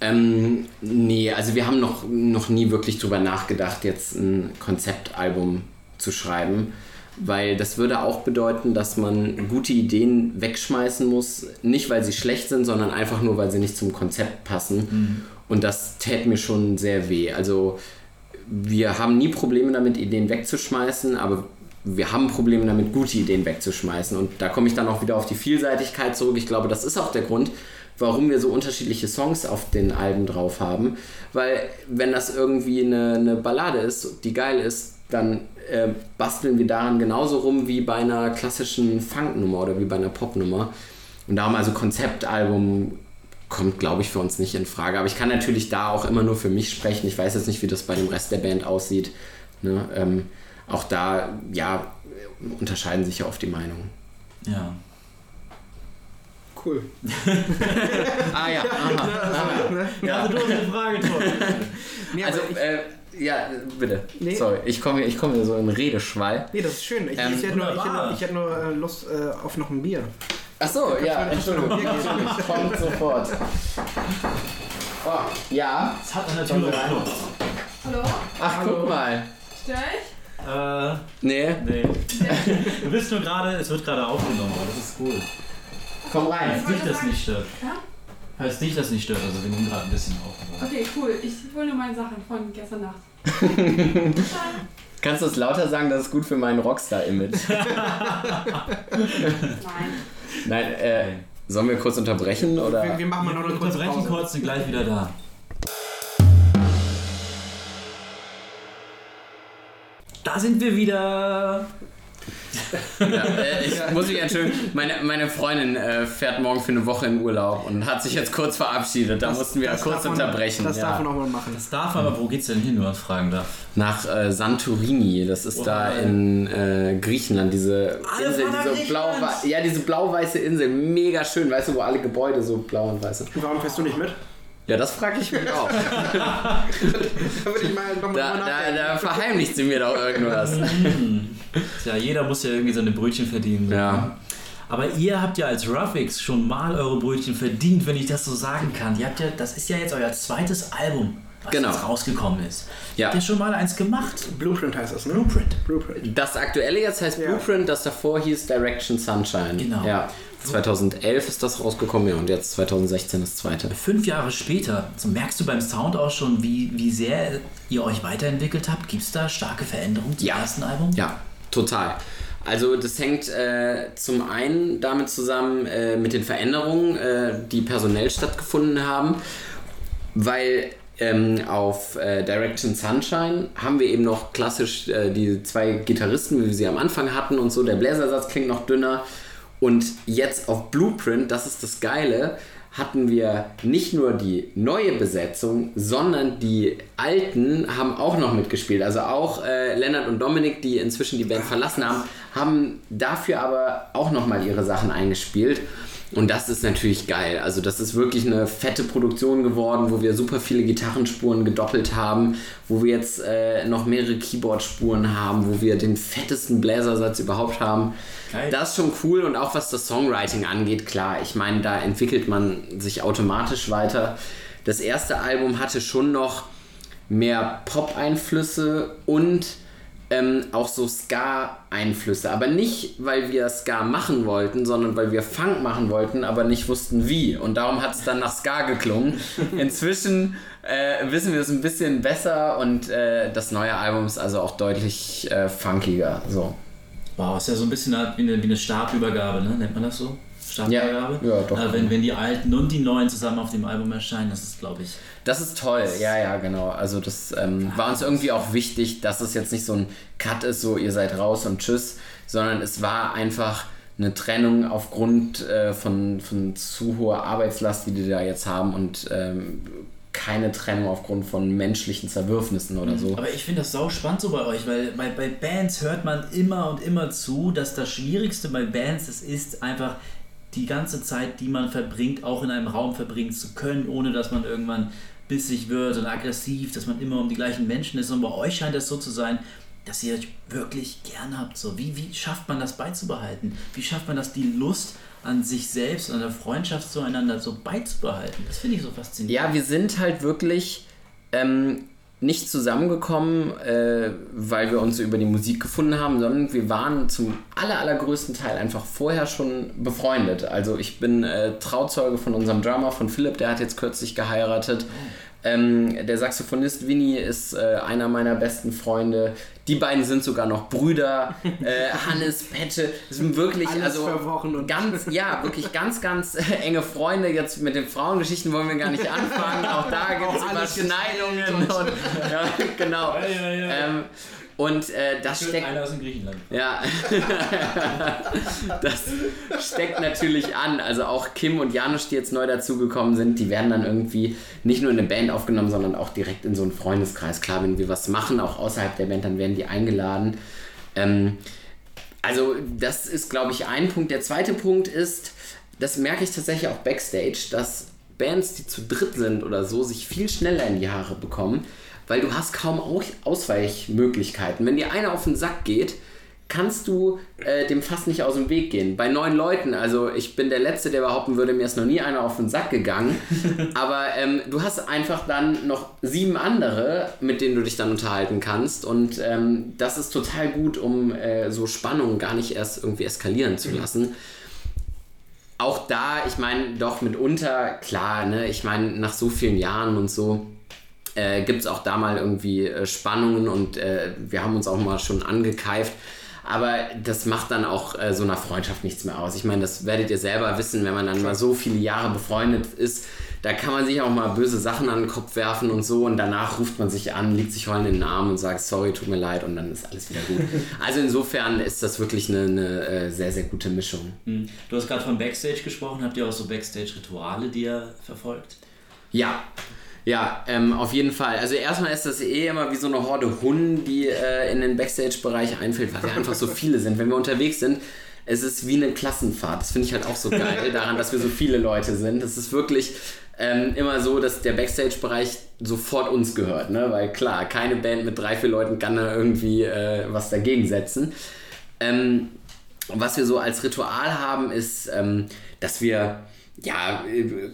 Ähm, nee, also wir haben noch, noch nie wirklich drüber nachgedacht, jetzt ein Konzeptalbum zu schreiben weil das würde auch bedeuten, dass man gute Ideen wegschmeißen muss, nicht weil sie schlecht sind, sondern einfach nur, weil sie nicht zum Konzept passen. Mhm. Und das täte mir schon sehr weh. Also wir haben nie Probleme damit, Ideen wegzuschmeißen, aber wir haben Probleme damit, gute Ideen wegzuschmeißen. Und da komme ich dann auch wieder auf die Vielseitigkeit zurück. Ich glaube, das ist auch der Grund, warum wir so unterschiedliche Songs auf den Alben drauf haben. Weil wenn das irgendwie eine, eine Ballade ist, die geil ist, dann äh, basteln wir daran genauso rum wie bei einer klassischen Funknummer oder wie bei einer Popnummer. Und darum also Konzeptalbum kommt, glaube ich, für uns nicht in Frage. Aber ich kann natürlich da auch immer nur für mich sprechen. Ich weiß jetzt nicht, wie das bei dem Rest der Band aussieht. Ne? Ähm, auch da, ja, unterscheiden sich ja oft die Meinungen. Ja. Cool. ah ja, aha. aha. Ne? Ja, also du hast eine Frage, Tor. Nee, also, äh, ja, bitte. Nee. Sorry, ich komme ich komm hier so in Redeschwall. Nee, das ist schön. Ich, ähm, ich hätte nur, ich hätte, ich hätte nur äh, Lust äh, auf noch ein Bier. Ach so, ja, Entschuldigung. Kommt sofort. Oh, ja. Es hat eine Tür. Hallo? Ach, Hallo. guck mal. Stör ich? Äh. Nee. Nee. du bist nur gerade, es wird gerade aufgenommen, das ist cool. Komm rein. Heißt nicht, dass es nicht stört. Ja? Heißt nicht, dass es nicht stört, also wir nehmen gerade ein bisschen auf. Okay, cool. Ich hole nur meine Sachen von gestern Nacht. Kannst du es lauter sagen, das ist gut für mein Rockstar-Image? Nein. Nein, äh, sollen wir kurz unterbrechen? Oder? Wir, wir machen mal noch eine kurze Unterbrechen Pause. kurz und gleich wieder da. Da sind wir wieder. Ja, äh, ich muss mich entschuldigen, meine, meine Freundin äh, fährt morgen für eine Woche in Urlaub und hat sich jetzt kurz verabschiedet. Da mussten wir Das kurz man- unterbrechen. Das ja. darf man auch mal machen. Das darf aber, wo geht's denn hin, wenn man fragen darf? Nach äh, Santorini, das ist da in äh, Griechenland, diese Alle Insel, diese blau ja, diese blau-weiße Insel, mega schön, weißt du, wo alle Gebäude so blau und weiß sind. Warum fährst du nicht mit? Ja, das frage ich mich auch. Da würde ich mal nochmal Da, da, da verheimlicht sie mir doch irgendwas. Ja, jeder muss ja irgendwie seine Brötchen verdienen. Ja. Aber ihr habt ja als Ruffix schon mal eure Brötchen verdient, wenn ich das so sagen kann. Ihr habt ja, das ist ja jetzt euer zweites Album, was Genau. jetzt rausgekommen ist. Ja. Habt ihr schon mal eins gemacht? Blueprint heißt das, ne? Blueprint. Blueprint. Das aktuelle jetzt heißt Ja. Blueprint, das davor hieß Direction Sunshine. Genau. Ja. 2011 ist das rausgekommen, ja, und jetzt 2016 das zweite. Fünf Jahre später, so merkst du beim Sound auch schon, wie, wie sehr ihr euch weiterentwickelt habt. Gibt es da starke Veränderungen zum Ja. ersten Album? Ja, total. Also das hängt äh, zum einen damit zusammen äh, mit den Veränderungen, äh, die personell stattgefunden haben, weil ähm, auf äh, Direction Sunshine haben wir eben noch klassisch äh, die zwei Gitarristen, wie wir sie am Anfang hatten und so. Der Bläsersatz klingt noch dünner. Und jetzt auf Blueprint, das ist das Geile, hatten wir nicht nur die neue Besetzung, sondern die alten haben auch noch mitgespielt. Also auch äh, Lennart und Dominik, die inzwischen die Band verlassen haben, haben dafür aber auch nochmal ihre Sachen eingespielt. Und das ist natürlich geil. Also das ist wirklich eine fette Produktion geworden, wo wir super viele Gitarrenspuren gedoppelt haben, wo wir jetzt äh, noch mehrere Keyboard-Spuren haben, wo wir den fettesten Bläsersatz überhaupt haben. Geil. Das ist schon cool und auch was das Songwriting angeht, klar. Ich meine, da entwickelt man sich automatisch weiter. Das erste Album hatte schon noch mehr Pop-Einflüsse und ähm, auch so Ska-Einflüsse. Aber nicht, weil wir Ska machen wollten, sondern weil wir Funk machen wollten, aber nicht wussten wie. Und darum hat es dann nach Ska geklungen. Inzwischen äh, wissen wir es ein bisschen besser und äh, das neue Album ist also auch deutlich äh, funkiger. So. Wow, ist ja so ein bisschen wie eine, wie eine Stabübergabe, ne? Nennt man das so? Stabübergabe? Ja, ja, doch. Äh, wenn, wenn die alten und die neuen zusammen auf dem Album erscheinen, das ist, glaube ich. Das ist toll, ja, ja, genau. Also das ähm, war uns irgendwie auch wichtig, dass es jetzt nicht so ein Cut ist, so ihr seid raus und tschüss, sondern es war einfach eine Trennung aufgrund äh, von, von zu hoher Arbeitslast, die die da jetzt haben und ähm, keine Trennung aufgrund von menschlichen Zerwürfnissen oder so. Aber ich finde das sau spannend so bei euch, weil bei, bei Bands hört man immer und immer zu, dass das Schwierigste bei Bands es ist, einfach die ganze Zeit, die man verbringt, auch in einem Raum verbringen zu können, ohne dass man irgendwann bissig wird und aggressiv, dass man immer um die gleichen Menschen ist. Und bei euch scheint es so zu sein, dass ihr euch wirklich gern habt. So, wie, wie schafft man das beizubehalten? Wie schafft man das, die Lust an sich selbst und an der Freundschaft zueinander so beizubehalten? Das finde ich so faszinierend. Ja, wir sind halt wirklich ähm, nicht zusammengekommen, äh, weil wir uns über die Musik gefunden haben, sondern wir waren zum aller, allergrößten Teil einfach vorher schon befreundet. Also ich bin äh, Trauzeuge von unserem Drummer, von Philipp, der hat jetzt kürzlich geheiratet. Ähm, der Saxophonist Winnie ist äh, einer meiner besten Freunde. Die beiden sind sogar noch Brüder. Äh, Hannes, Pette, sind wirklich Alles also ganz, ja, wirklich ganz, ganz äh, enge Freunde. Jetzt mit den Frauengeschichten wollen wir gar nicht anfangen. Auch da gibt es Überschneidungen und ja, genau. ja, ja. Ähm, und äh, das steckt Einer aus dem Griechenland. ja, das steckt natürlich an. Also auch Kim und Janusz, die jetzt neu dazugekommen sind, die werden dann irgendwie nicht nur in eine Band aufgenommen, sondern auch direkt in so einen Freundeskreis. Klar, wenn wir was machen, auch außerhalb der Band, dann werden die eingeladen. Ähm, also das ist, glaube ich, ein Punkt. Der zweite Punkt ist, das merke ich tatsächlich auch backstage, dass Bands, die zu dritt sind oder so, sich viel schneller in die Haare bekommen, weil du hast kaum Au- Ausweichmöglichkeiten. Wenn dir einer auf den Sack geht, kannst du äh, dem fast nicht aus dem Weg gehen. Bei neun Leuten, also ich bin der Letzte, der behaupten würde, mir ist noch nie einer auf den Sack gegangen, aber ähm, du hast einfach dann noch sieben andere, mit denen du dich dann unterhalten kannst und ähm, das ist total gut, um äh, so Spannungen gar nicht erst irgendwie eskalieren zu lassen. Auch da, ich meine, doch mitunter, klar, ne, ich meine, nach so vielen Jahren und so, äh, gibt es auch da mal irgendwie äh, Spannungen und äh, wir haben uns auch mal schon angekeift. Aber das macht dann auch äh, so einer Freundschaft nichts mehr aus. Ich meine, das werdet ihr selber wissen, wenn man dann mal so viele Jahre befreundet ist. da kann man sich auch mal böse Sachen an den Kopf werfen und so und danach ruft man sich an, liegt sich heulend in den Arm und sagt, sorry, tut mir leid und dann ist alles wieder gut. Also insofern ist das wirklich eine, eine äh, sehr, sehr gute Mischung. Hm. Du hast gerade von Backstage gesprochen. Habt ihr auch so Backstage-Rituale, die ihr verfolgt? Ja, ja, ähm, auf jeden Fall. Also erstmal ist das eh immer wie so eine Horde Hunden, die äh, in den Backstage-Bereich einfällt, weil wir einfach so viele sind. Wenn wir unterwegs sind, es ist wie eine Klassenfahrt. Das finde ich halt auch so geil daran, dass wir so viele Leute sind. Es ist wirklich ähm, immer so, dass der Backstage-Bereich sofort uns gehört, ne? Weil klar, keine Band mit drei, vier Leuten kann da irgendwie äh, was dagegen setzen. Ähm, was wir so als Ritual haben, ist, ähm, dass wir ja,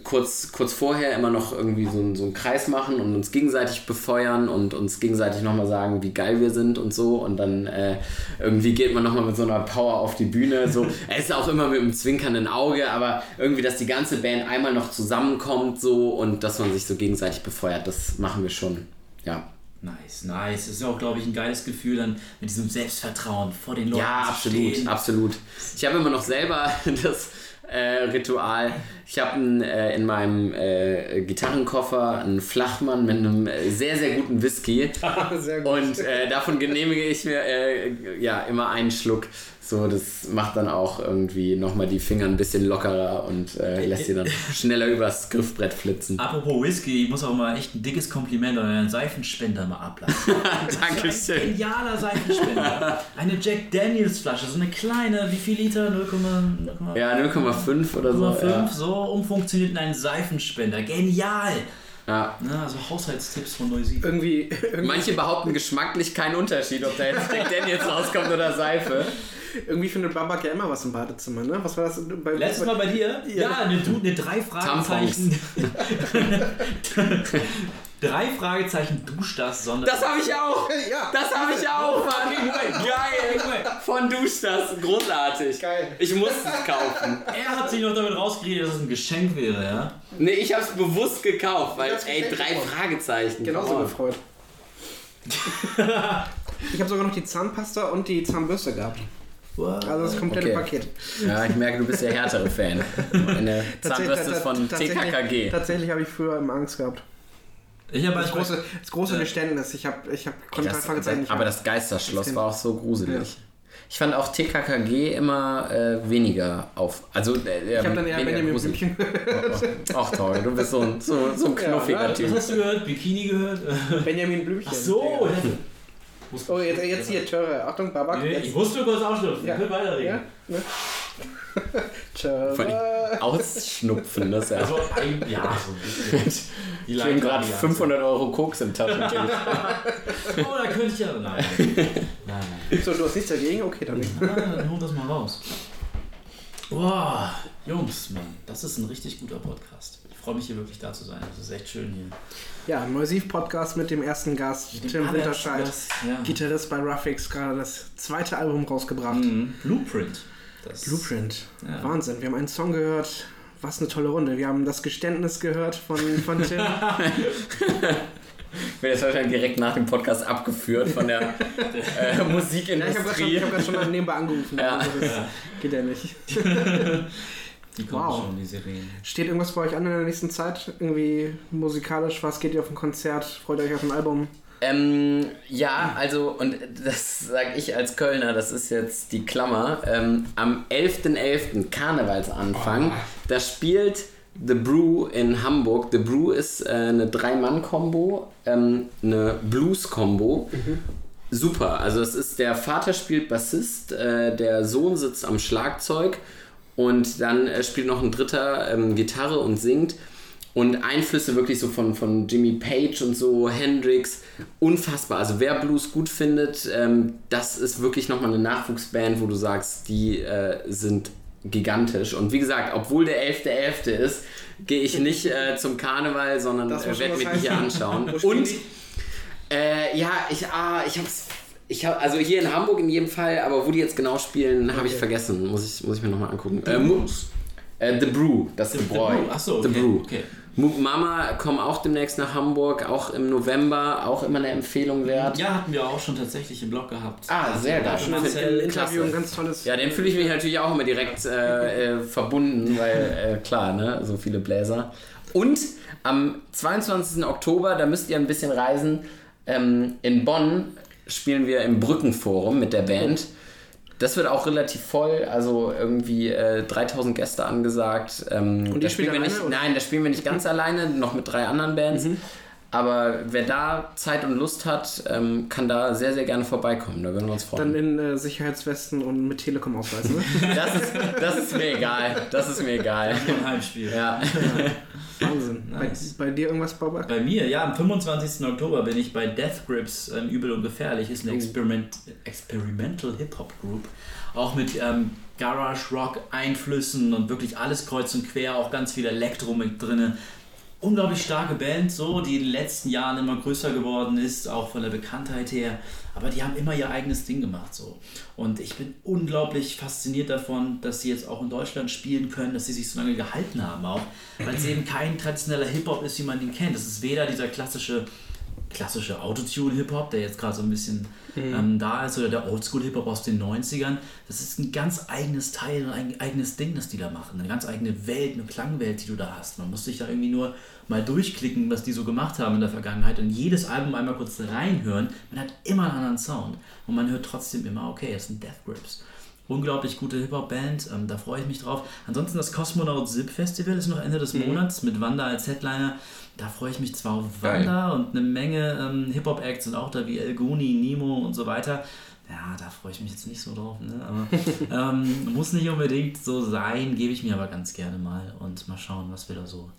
kurz, kurz vorher immer noch irgendwie so, so einen Kreis machen und uns gegenseitig befeuern und uns gegenseitig nochmal sagen, wie geil wir sind und so. Und dann äh, irgendwie geht man nochmal mit so einer Power auf die Bühne. So. es ist auch immer mit einem zwinkernden Auge, aber irgendwie, dass die ganze Band einmal noch zusammenkommt so und dass man sich so gegenseitig befeuert, das machen wir schon. Ja. Nice, nice. Das ist auch, glaube ich, ein geiles Gefühl, dann mit diesem Selbstvertrauen vor den Leuten ja, zu absolut, stehen. absolut. Ich habe immer noch selber das äh, Ritual. Ich habe äh, in meinem äh, Gitarrenkoffer einen Flachmann mit einem äh, sehr, sehr guten Whisky. Sehr gut. Und äh, davon genehmige ich mir äh, ja immer einen Schluck. So, das macht dann auch irgendwie nochmal die Finger ein bisschen lockerer und äh, lässt sie dann schneller übers Griffbrett flitzen. Apropos Whisky, ich muss auch mal echt ein dickes Kompliment an euren Seifenspender mal ablassen. Ein Dankeschön. genialer Seifenspender. Eine Jack Daniels Flasche, so eine kleine, wie viel Liter? 0,5 Ja, 0,5 oder so. Ja. so umfunktioniert in einen Seifenspender. Genial! Ja. Na, also Haushaltstipps von Neusiedl. Irgendwie, irgendwie, Manche behaupten geschmacklich keinen Unterschied, ob da jetzt Jack Daniels rauskommt oder Seife. irgendwie findet Babak ja immer was im Badezimmer, ne? Was war das? Bei, Letztes Mal bei dir? Ja, eine, du- eine drei Fragezeichen. drei Fragezeichen Duschdas Sonder. Das habe ich auch. Ja, Das habe ich auch, Mann. Geil. Von Duschdas. Großartig. Geil. Ich muss es kaufen. er hat sich noch damit rausgeredet, dass es ein Geschenk wäre, ja? Nee, ich habe es bewusst gekauft, weil, ey, drei. Fragezeichen. genauso on. gefreut. ich habe sogar noch die Zahnpasta und die Zahnbürste gehabt. Also das komplette Okay. Paket. Ja, ich merke, du bist der härtere Fan. Eine Zahnbürste ist von tatsächlich- TKKG. Tatsächlich habe ich früher immer Angst gehabt. Ich habe Das große, das große Geständnis. Ich habe ich hab, konnte drei Das, Fragezeichen nicht aber das Geisterschloss Das war auch so gruselig. Ja. Ich fand auch TKKG immer äh, weniger auf. Also, äh, Ich habe dann eher Benjamin. Blümchen. Ach toll, du bist so ein, so, so ein Ja, knuffiger ne? Typ. Was hast du gehört? Bikini gehört? Benjamin Blümchen. Ach so! Oh, jetzt, jetzt hier, Töre. Achtung, Babak. Nee, ich musste kurz ausschlüpfen. Ja. Wir können weiterreden. Ja? Ne? Allem Töre. Ausschnupfen, das ist ja. Also, ein, ja, so ein bisschen. Die Ich habe gerade Leitware- 500 Euro Koks im Taschentuch. Oh, da könnte ich ja. Nein. Nein, nein. So, du hast nichts dagegen? Okay, dann nicht. Ah, dann hol das mal raus. Boah, Jungs, Mann, das ist ein richtig guter Podcast. Ich freue mich hier wirklich da zu sein. Das ist echt schön hier. Ja, ein Neusiv-Podcast mit dem ersten Gast, Mit Tim Winterscheid. Gast, ja. Gitarrist bei Ruffix, gerade das zweite Album rausgebracht. Mhm. Blueprint. Das, Blueprint. Ja. Wahnsinn. Wir haben einen Song gehört. Was eine tolle Runde. Wir haben das Geständnis gehört von, von Tim. Ich werde jetzt wahrscheinlich direkt nach dem Podcast abgeführt von der äh, ja, ich habe gerade schon, Musikindustrie. ich hab schon nebenbei angerufen. Ja. Also das geht ja nicht. Die kommen Wow. schon, die Sirenen. Steht irgendwas bei euch an in der nächsten Zeit? Irgendwie musikalisch? Was geht ihr auf ein Konzert? Freut ihr euch auf ein Album? Ähm, ja, also, und das sage ich als Kölner, das ist jetzt die Klammer. Ähm, am 11.11. Karnevalsanfang, da spielt The Brew in Hamburg. The Brew ist äh, eine Drei-Mann-Kombo, ähm, eine Blues-Kombo. Super, also es ist der Vater spielt Bassist, äh, der Sohn sitzt am Schlagzeug und dann äh, spielt noch ein dritter ähm, Gitarre und singt. Und Einflüsse wirklich so von, von Jimmy Page und so, Hendrix, unfassbar. Also wer Blues gut findet, ähm, das ist wirklich nochmal eine Nachwuchsband, wo du sagst, die äh, sind gigantisch. Und wie gesagt, obwohl der 11.11. ist, gehe ich nicht äh, zum Karneval, sondern Das äh, werde mir die hier anschauen. Und äh, ja, ich, ah, ich hab's. Ich hab, also hier in Hamburg in jedem Fall, aber wo die jetzt genau spielen, habe ich Okay. vergessen. Muss ich, muss ich mir nochmal angucken. Äh, Mu- äh, The Brew, das The- The, The. Brew, ach so, The okay, Brew. okay. Mook Mama kommen auch demnächst nach Hamburg, auch im November, auch immer eine Empfehlung wert. Ja, hatten wir auch schon tatsächlich im Blog gehabt. Ah, sehr geil. Schon ein Marcel, Interview, ein ganz tolles. Ja, dem fühle ich mich natürlich auch immer direkt äh, äh, verbunden, weil äh, klar, ne, so viele Bläser. Und am 22. Oktober, da müsst ihr ein bisschen reisen, ähm, in Bonn spielen wir im Brückenforum mit der Band. Das wird auch relativ voll, also irgendwie äh, 3000 Gäste angesagt. Ähm, Und die da spielen wir nicht, alleine, oder? nein, da spielen wir nicht ganz alleine, noch mit drei anderen Bands. Aber wer da Zeit und Lust hat, ähm, kann da sehr, sehr gerne vorbeikommen. Da würden wir uns freuen. Dann in äh, Sicherheitswesten und mit Telekom-Ausweis, ne? Das ist, das ist mir egal. Das ist mir egal. Ein Heimspiel. Ja. Wahnsinn. Nice. Bei, bei dir irgendwas, Babak? Bei mir, ja, am 25. Oktober bin ich bei Death Grips, ähm, Übel und Gefährlich, ist eine Oh. Experiment, Experimental Hip-Hop Group. Auch mit ähm, Garage Rock Einflüssen und wirklich alles kreuz und quer, auch ganz viel Elektro mit drin. Unglaublich starke Band, so, die in den letzten Jahren immer größer geworden ist, auch von der Bekanntheit her. Aber die haben immer ihr eigenes Ding gemacht, so. Und ich bin unglaublich fasziniert davon, dass sie jetzt auch in Deutschland spielen können, dass sie sich so lange gehalten haben auch. Weil es eben kein traditioneller Hip-Hop ist, wie man ihn kennt. Es ist weder dieser klassische klassische Autotune-Hip-Hop, der jetzt gerade so ein bisschen ähm, da ist, oder der Oldschool-Hip-Hop aus den 90ern. Das ist ein ganz eigenes Teil, ein eigenes Ding, das die da machen. Eine ganz eigene Welt, eine Klangwelt, die du da hast. Man muss sich da irgendwie nur mal durchklicken, was die so gemacht haben in der Vergangenheit und jedes Album einmal kurz reinhören. Man hat immer einen anderen Sound und man hört trotzdem immer, okay, es sind Death Grips. Unglaublich gute Hip-Hop-Band, ähm, da freue ich mich drauf. Ansonsten das Cosmonaut Zip Festival ist noch Ende des Monats mit Wanda als Headliner. Da freue ich mich zwar auf Geil. Wanda und eine Menge ähm, Hip-Hop-Acts sind auch da wie El Guni, Nemo und so weiter. Ja, da freue ich mich jetzt nicht so drauf, ne? aber ähm, muss nicht unbedingt so sein, gebe ich mir aber ganz gerne mal und mal schauen, was wir da so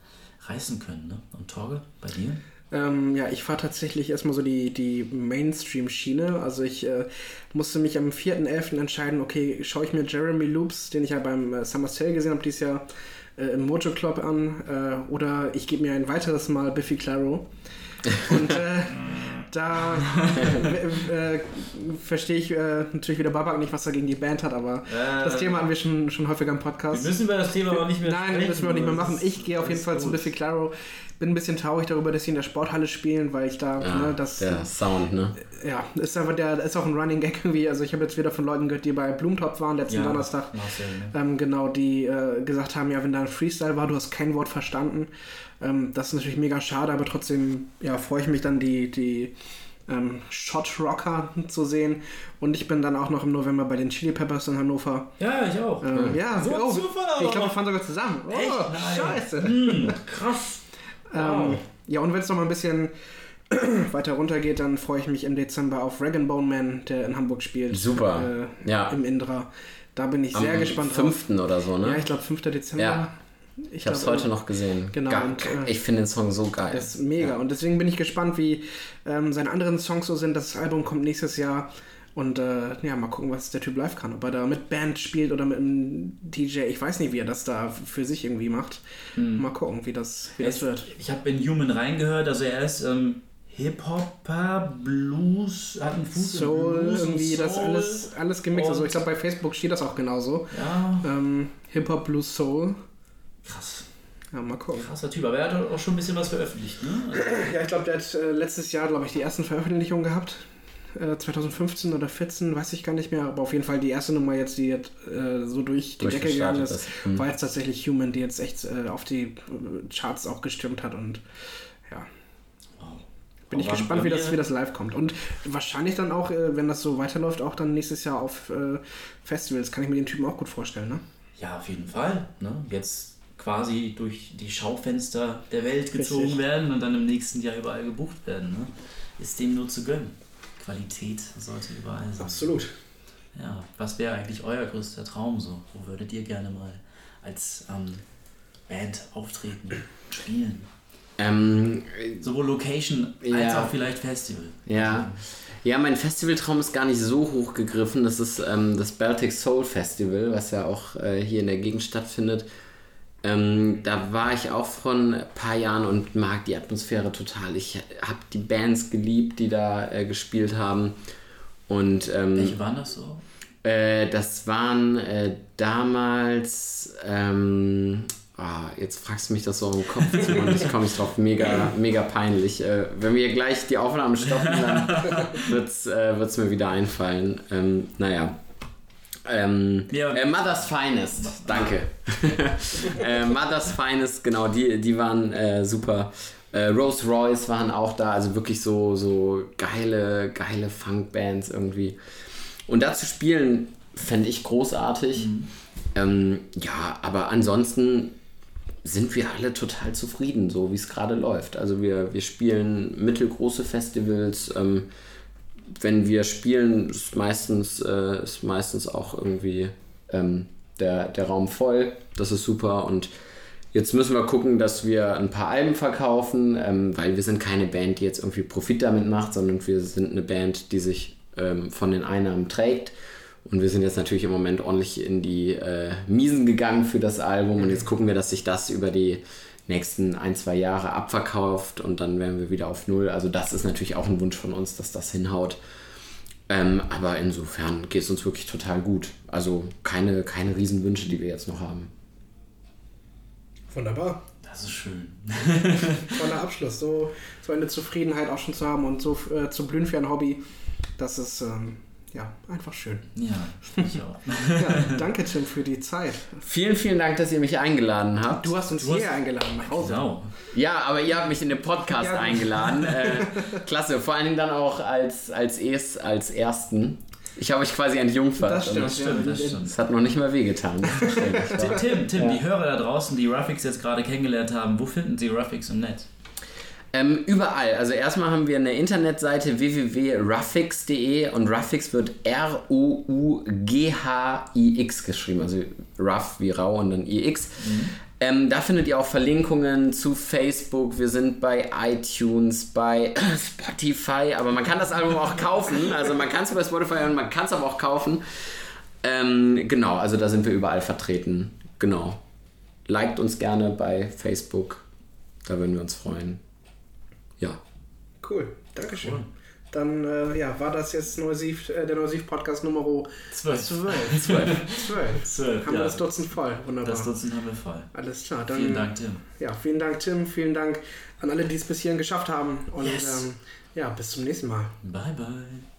reißen können. Ne? Und Torge, bei dir? Ähm, ja, ich fahre tatsächlich erstmal so die, die Mainstream-Schiene. Also ich äh, musste mich am 4.11. entscheiden, okay, schaue ich mir Jeremy Loops, den ich ja beim äh, Summer Sale gesehen habe, dieses Jahr äh, im Mojo Club an, äh, oder ich gebe mir ein weiteres Mal Biffy Claro. Und äh, da äh, äh, verstehe ich äh, natürlich wieder Babak nicht, was er gegen die Band hat, aber das Thema hatten wir schon, schon häufiger im Podcast. müssen über das Thema aber nicht mehr Nein, das müssen wir auch nicht mehr machen. Ich gehe auf jeden Fall zu Biffy Claro. Bin ein bisschen traurig darüber, dass sie in der Sporthalle spielen, weil ich da, Ja, ne, das, der Sound, ne? ja, ist einfach der, ist auch ein Running Gag irgendwie. Also ich habe jetzt wieder von Leuten gehört, die bei Blumentopf waren letzten Donnerstag. Marcel, ne? Ähm, genau, die äh, gesagt haben, ja, wenn da ein Freestyle war, du hast kein Wort verstanden. Ähm, das ist natürlich mega schade, aber trotzdem, ja, freue ich mich dann, die, die ähm, Shot Rocker zu sehen. Und ich bin dann auch noch im November bei den Chili Peppers in Hannover. Ja, ich auch. Ähm, ja, So oh, ich glaube, wir fahren sogar zusammen. Oh, Echt? Nein. scheiße. Hm, krass. Ähm, Wow. ja, und wenn es noch mal ein bisschen weiter runter geht, dann freue ich mich im Dezember auf Rag Bone Man, der in Hamburg spielt. Super. Äh, Ja. Im Indra. Da bin ich sehr Am gespannt drauf. 5. oder so, ne? Ja, ich glaube 5. Dezember. Ja. Ich habe es heute noch gesehen. Genau, Ga- und, äh, ich finde den Song so geil. Das ist mega. Und deswegen bin ich gespannt, wie ähm, seine anderen Songs so sind. Das Album kommt nächstes Jahr. Und äh, ja, mal gucken, was der Typ live kann. Ob er da mit Band spielt oder mit einem DJ. Ich weiß nicht, wie er das da für sich irgendwie macht. Mal gucken, wie das, wie das Ich, wird. ich habe in Human reingehört, also er ist ähm, Hip-Hopper, Blues, hat einen Fuß Soul, Blues irgendwie das Soul. alles, alles gemixt. Also ich glaube, bei Facebook steht das auch genauso. Ja, Ähm, Hip-Hop, Blues, Soul. Krass. Ja, mal gucken. Krasser Typ, aber er hat auch schon ein bisschen was veröffentlicht, ne? Also, Ja, ich glaube, der hat äh, letztes Jahr, glaube ich, die ersten Veröffentlichungen gehabt. Äh, 2015 oder 14, weiß ich gar nicht mehr. Aber auf jeden Fall die erste Nummer jetzt, die jetzt äh, so durch die Decke gegangen ist, ist. Mhm. war jetzt tatsächlich Human, die jetzt echt äh, auf die äh, Charts auch gestürmt hat. Und ja, wow. bin ich Aber gespannt, bei wie das, wie das live kommt. Und wahrscheinlich dann auch, äh, wenn das so weiterläuft, auch dann nächstes Jahr auf äh, Festivals. Kann ich mir den Typen auch gut vorstellen, ne? Ja, auf jeden Fall. Ne? Jetzt quasi durch die Schaufenster der Welt gezogen Richtig. werden und dann im nächsten Jahr überall gebucht werden. Ne? Ist dem nur zu gönnen. Qualität sollte überall sein. Absolut. Ja, was wäre eigentlich euer größter Traum so? Wo würdet ihr gerne mal als ähm, Band auftreten, spielen? Ähm, Sowohl Location als Ja. auch vielleicht Festival. ja. Ja, mein Festivaltraum ist gar nicht so hoch gegriffen. Das ist ähm, das Baltic Soul Festival, was ja auch äh, hier in der Gegend stattfindet. Ähm, da war ich auch vor ein paar Jahren und mag die Atmosphäre total. Ich habe die Bands geliebt, die da äh, gespielt haben. Und ähm, Welche waren das so? Äh, das waren äh, damals. Ähm, ah, jetzt fragst du mich das so im Kopf zu und ich komme nicht drauf. Mega, mega peinlich. Äh, wenn wir gleich die Aufnahme stoppen, dann wird es äh, mir wieder einfallen. Ähm, naja. Ähm, Ja. äh, Mother's Finest, danke. äh, Mother's Finest, genau, die, die waren äh, super. Äh, Rose Royce waren auch da, also wirklich so, so geile, geile Funkbands irgendwie. Und da zu spielen, fände ich großartig. Ähm, ja, aber ansonsten sind wir alle total zufrieden, so wie es gerade läuft. Also wir, wir spielen mittelgroße Festivals. Ähm, wenn wir spielen, ist meistens, äh, ist meistens auch irgendwie ähm, der, der Raum voll. Das ist super. Und jetzt müssen wir gucken, dass wir ein paar Alben verkaufen, ähm, weil wir sind keine Band, die jetzt irgendwie Profit damit macht, sondern wir sind eine Band, die sich ähm, von den Einnahmen trägt. Und wir sind jetzt natürlich im Moment ordentlich in die äh, Miesen gegangen für das Album. Und jetzt gucken wir, dass sich das über die nächsten ein, zwei Jahre abverkauft und dann wären wir wieder auf Null. Also das ist natürlich auch ein Wunsch von uns, dass das hinhaut. Ähm, aber insofern geht es uns wirklich total gut. Also keine, keine Riesenwünsche, die wir jetzt noch haben. Wunderbar. Das ist schön. Toller Abschluss. So, so eine Zufriedenheit auch schon zu haben und so äh, zu blühen für ein Hobby. Das ist ähm, ja einfach schön. Ja, ich auch. Ja, danke, Tim, für die Zeit. Vielen, vielen Dank, dass ihr mich eingeladen habt. Du hast uns Du hast- hier eingeladen nach Hause. Genau. Ja, aber ihr habt mich in den Podcast Ja. eingeladen. Äh, klasse, vor allen Dingen dann auch als, als, es, als Ersten. Ich habe euch quasi entjungfert. Das stimmt. Das stimmt, das stimmt. Es hat noch nicht mal wehgetan. Tim, Tim, Tim die Hörer da draußen, die Ruffix jetzt gerade kennengelernt haben, wo finden sie Ruffix im Netz? Ähm, überall. Also erstmal haben wir eine Internetseite www.ruffix.de und Ruffix wird R-O-U-G-H-I-X geschrieben. Also Ruff wie rau und dann I-X. Ähm, da findet ihr auch Verlinkungen zu Facebook. Wir sind bei iTunes, bei Spotify, aber man kann das Album auch kaufen. Also man kann es bei Spotify und man kann es aber auch kaufen. Ähm, genau, also da sind wir überall vertreten. Genau. Liked uns gerne bei Facebook. Da würden wir uns freuen. Ja. Cool, Dankeschön. Cool. Dann äh, ja, war das jetzt Neusiv, äh, der Neusiv-Podcast Nummer Zwölf. 12. Zwölf. 12. Zwölf, Haben wir ja. das Dutzend voll. Wunderbar. Das Dutzend haben wir voll. Alles klar. Dann, Vielen Dank, Tim. Ja, vielen Dank, Tim. Vielen Dank an alle, die es bis hierhin geschafft haben. Und Yes. ähm, ja, bis zum nächsten Mal. Bye, bye.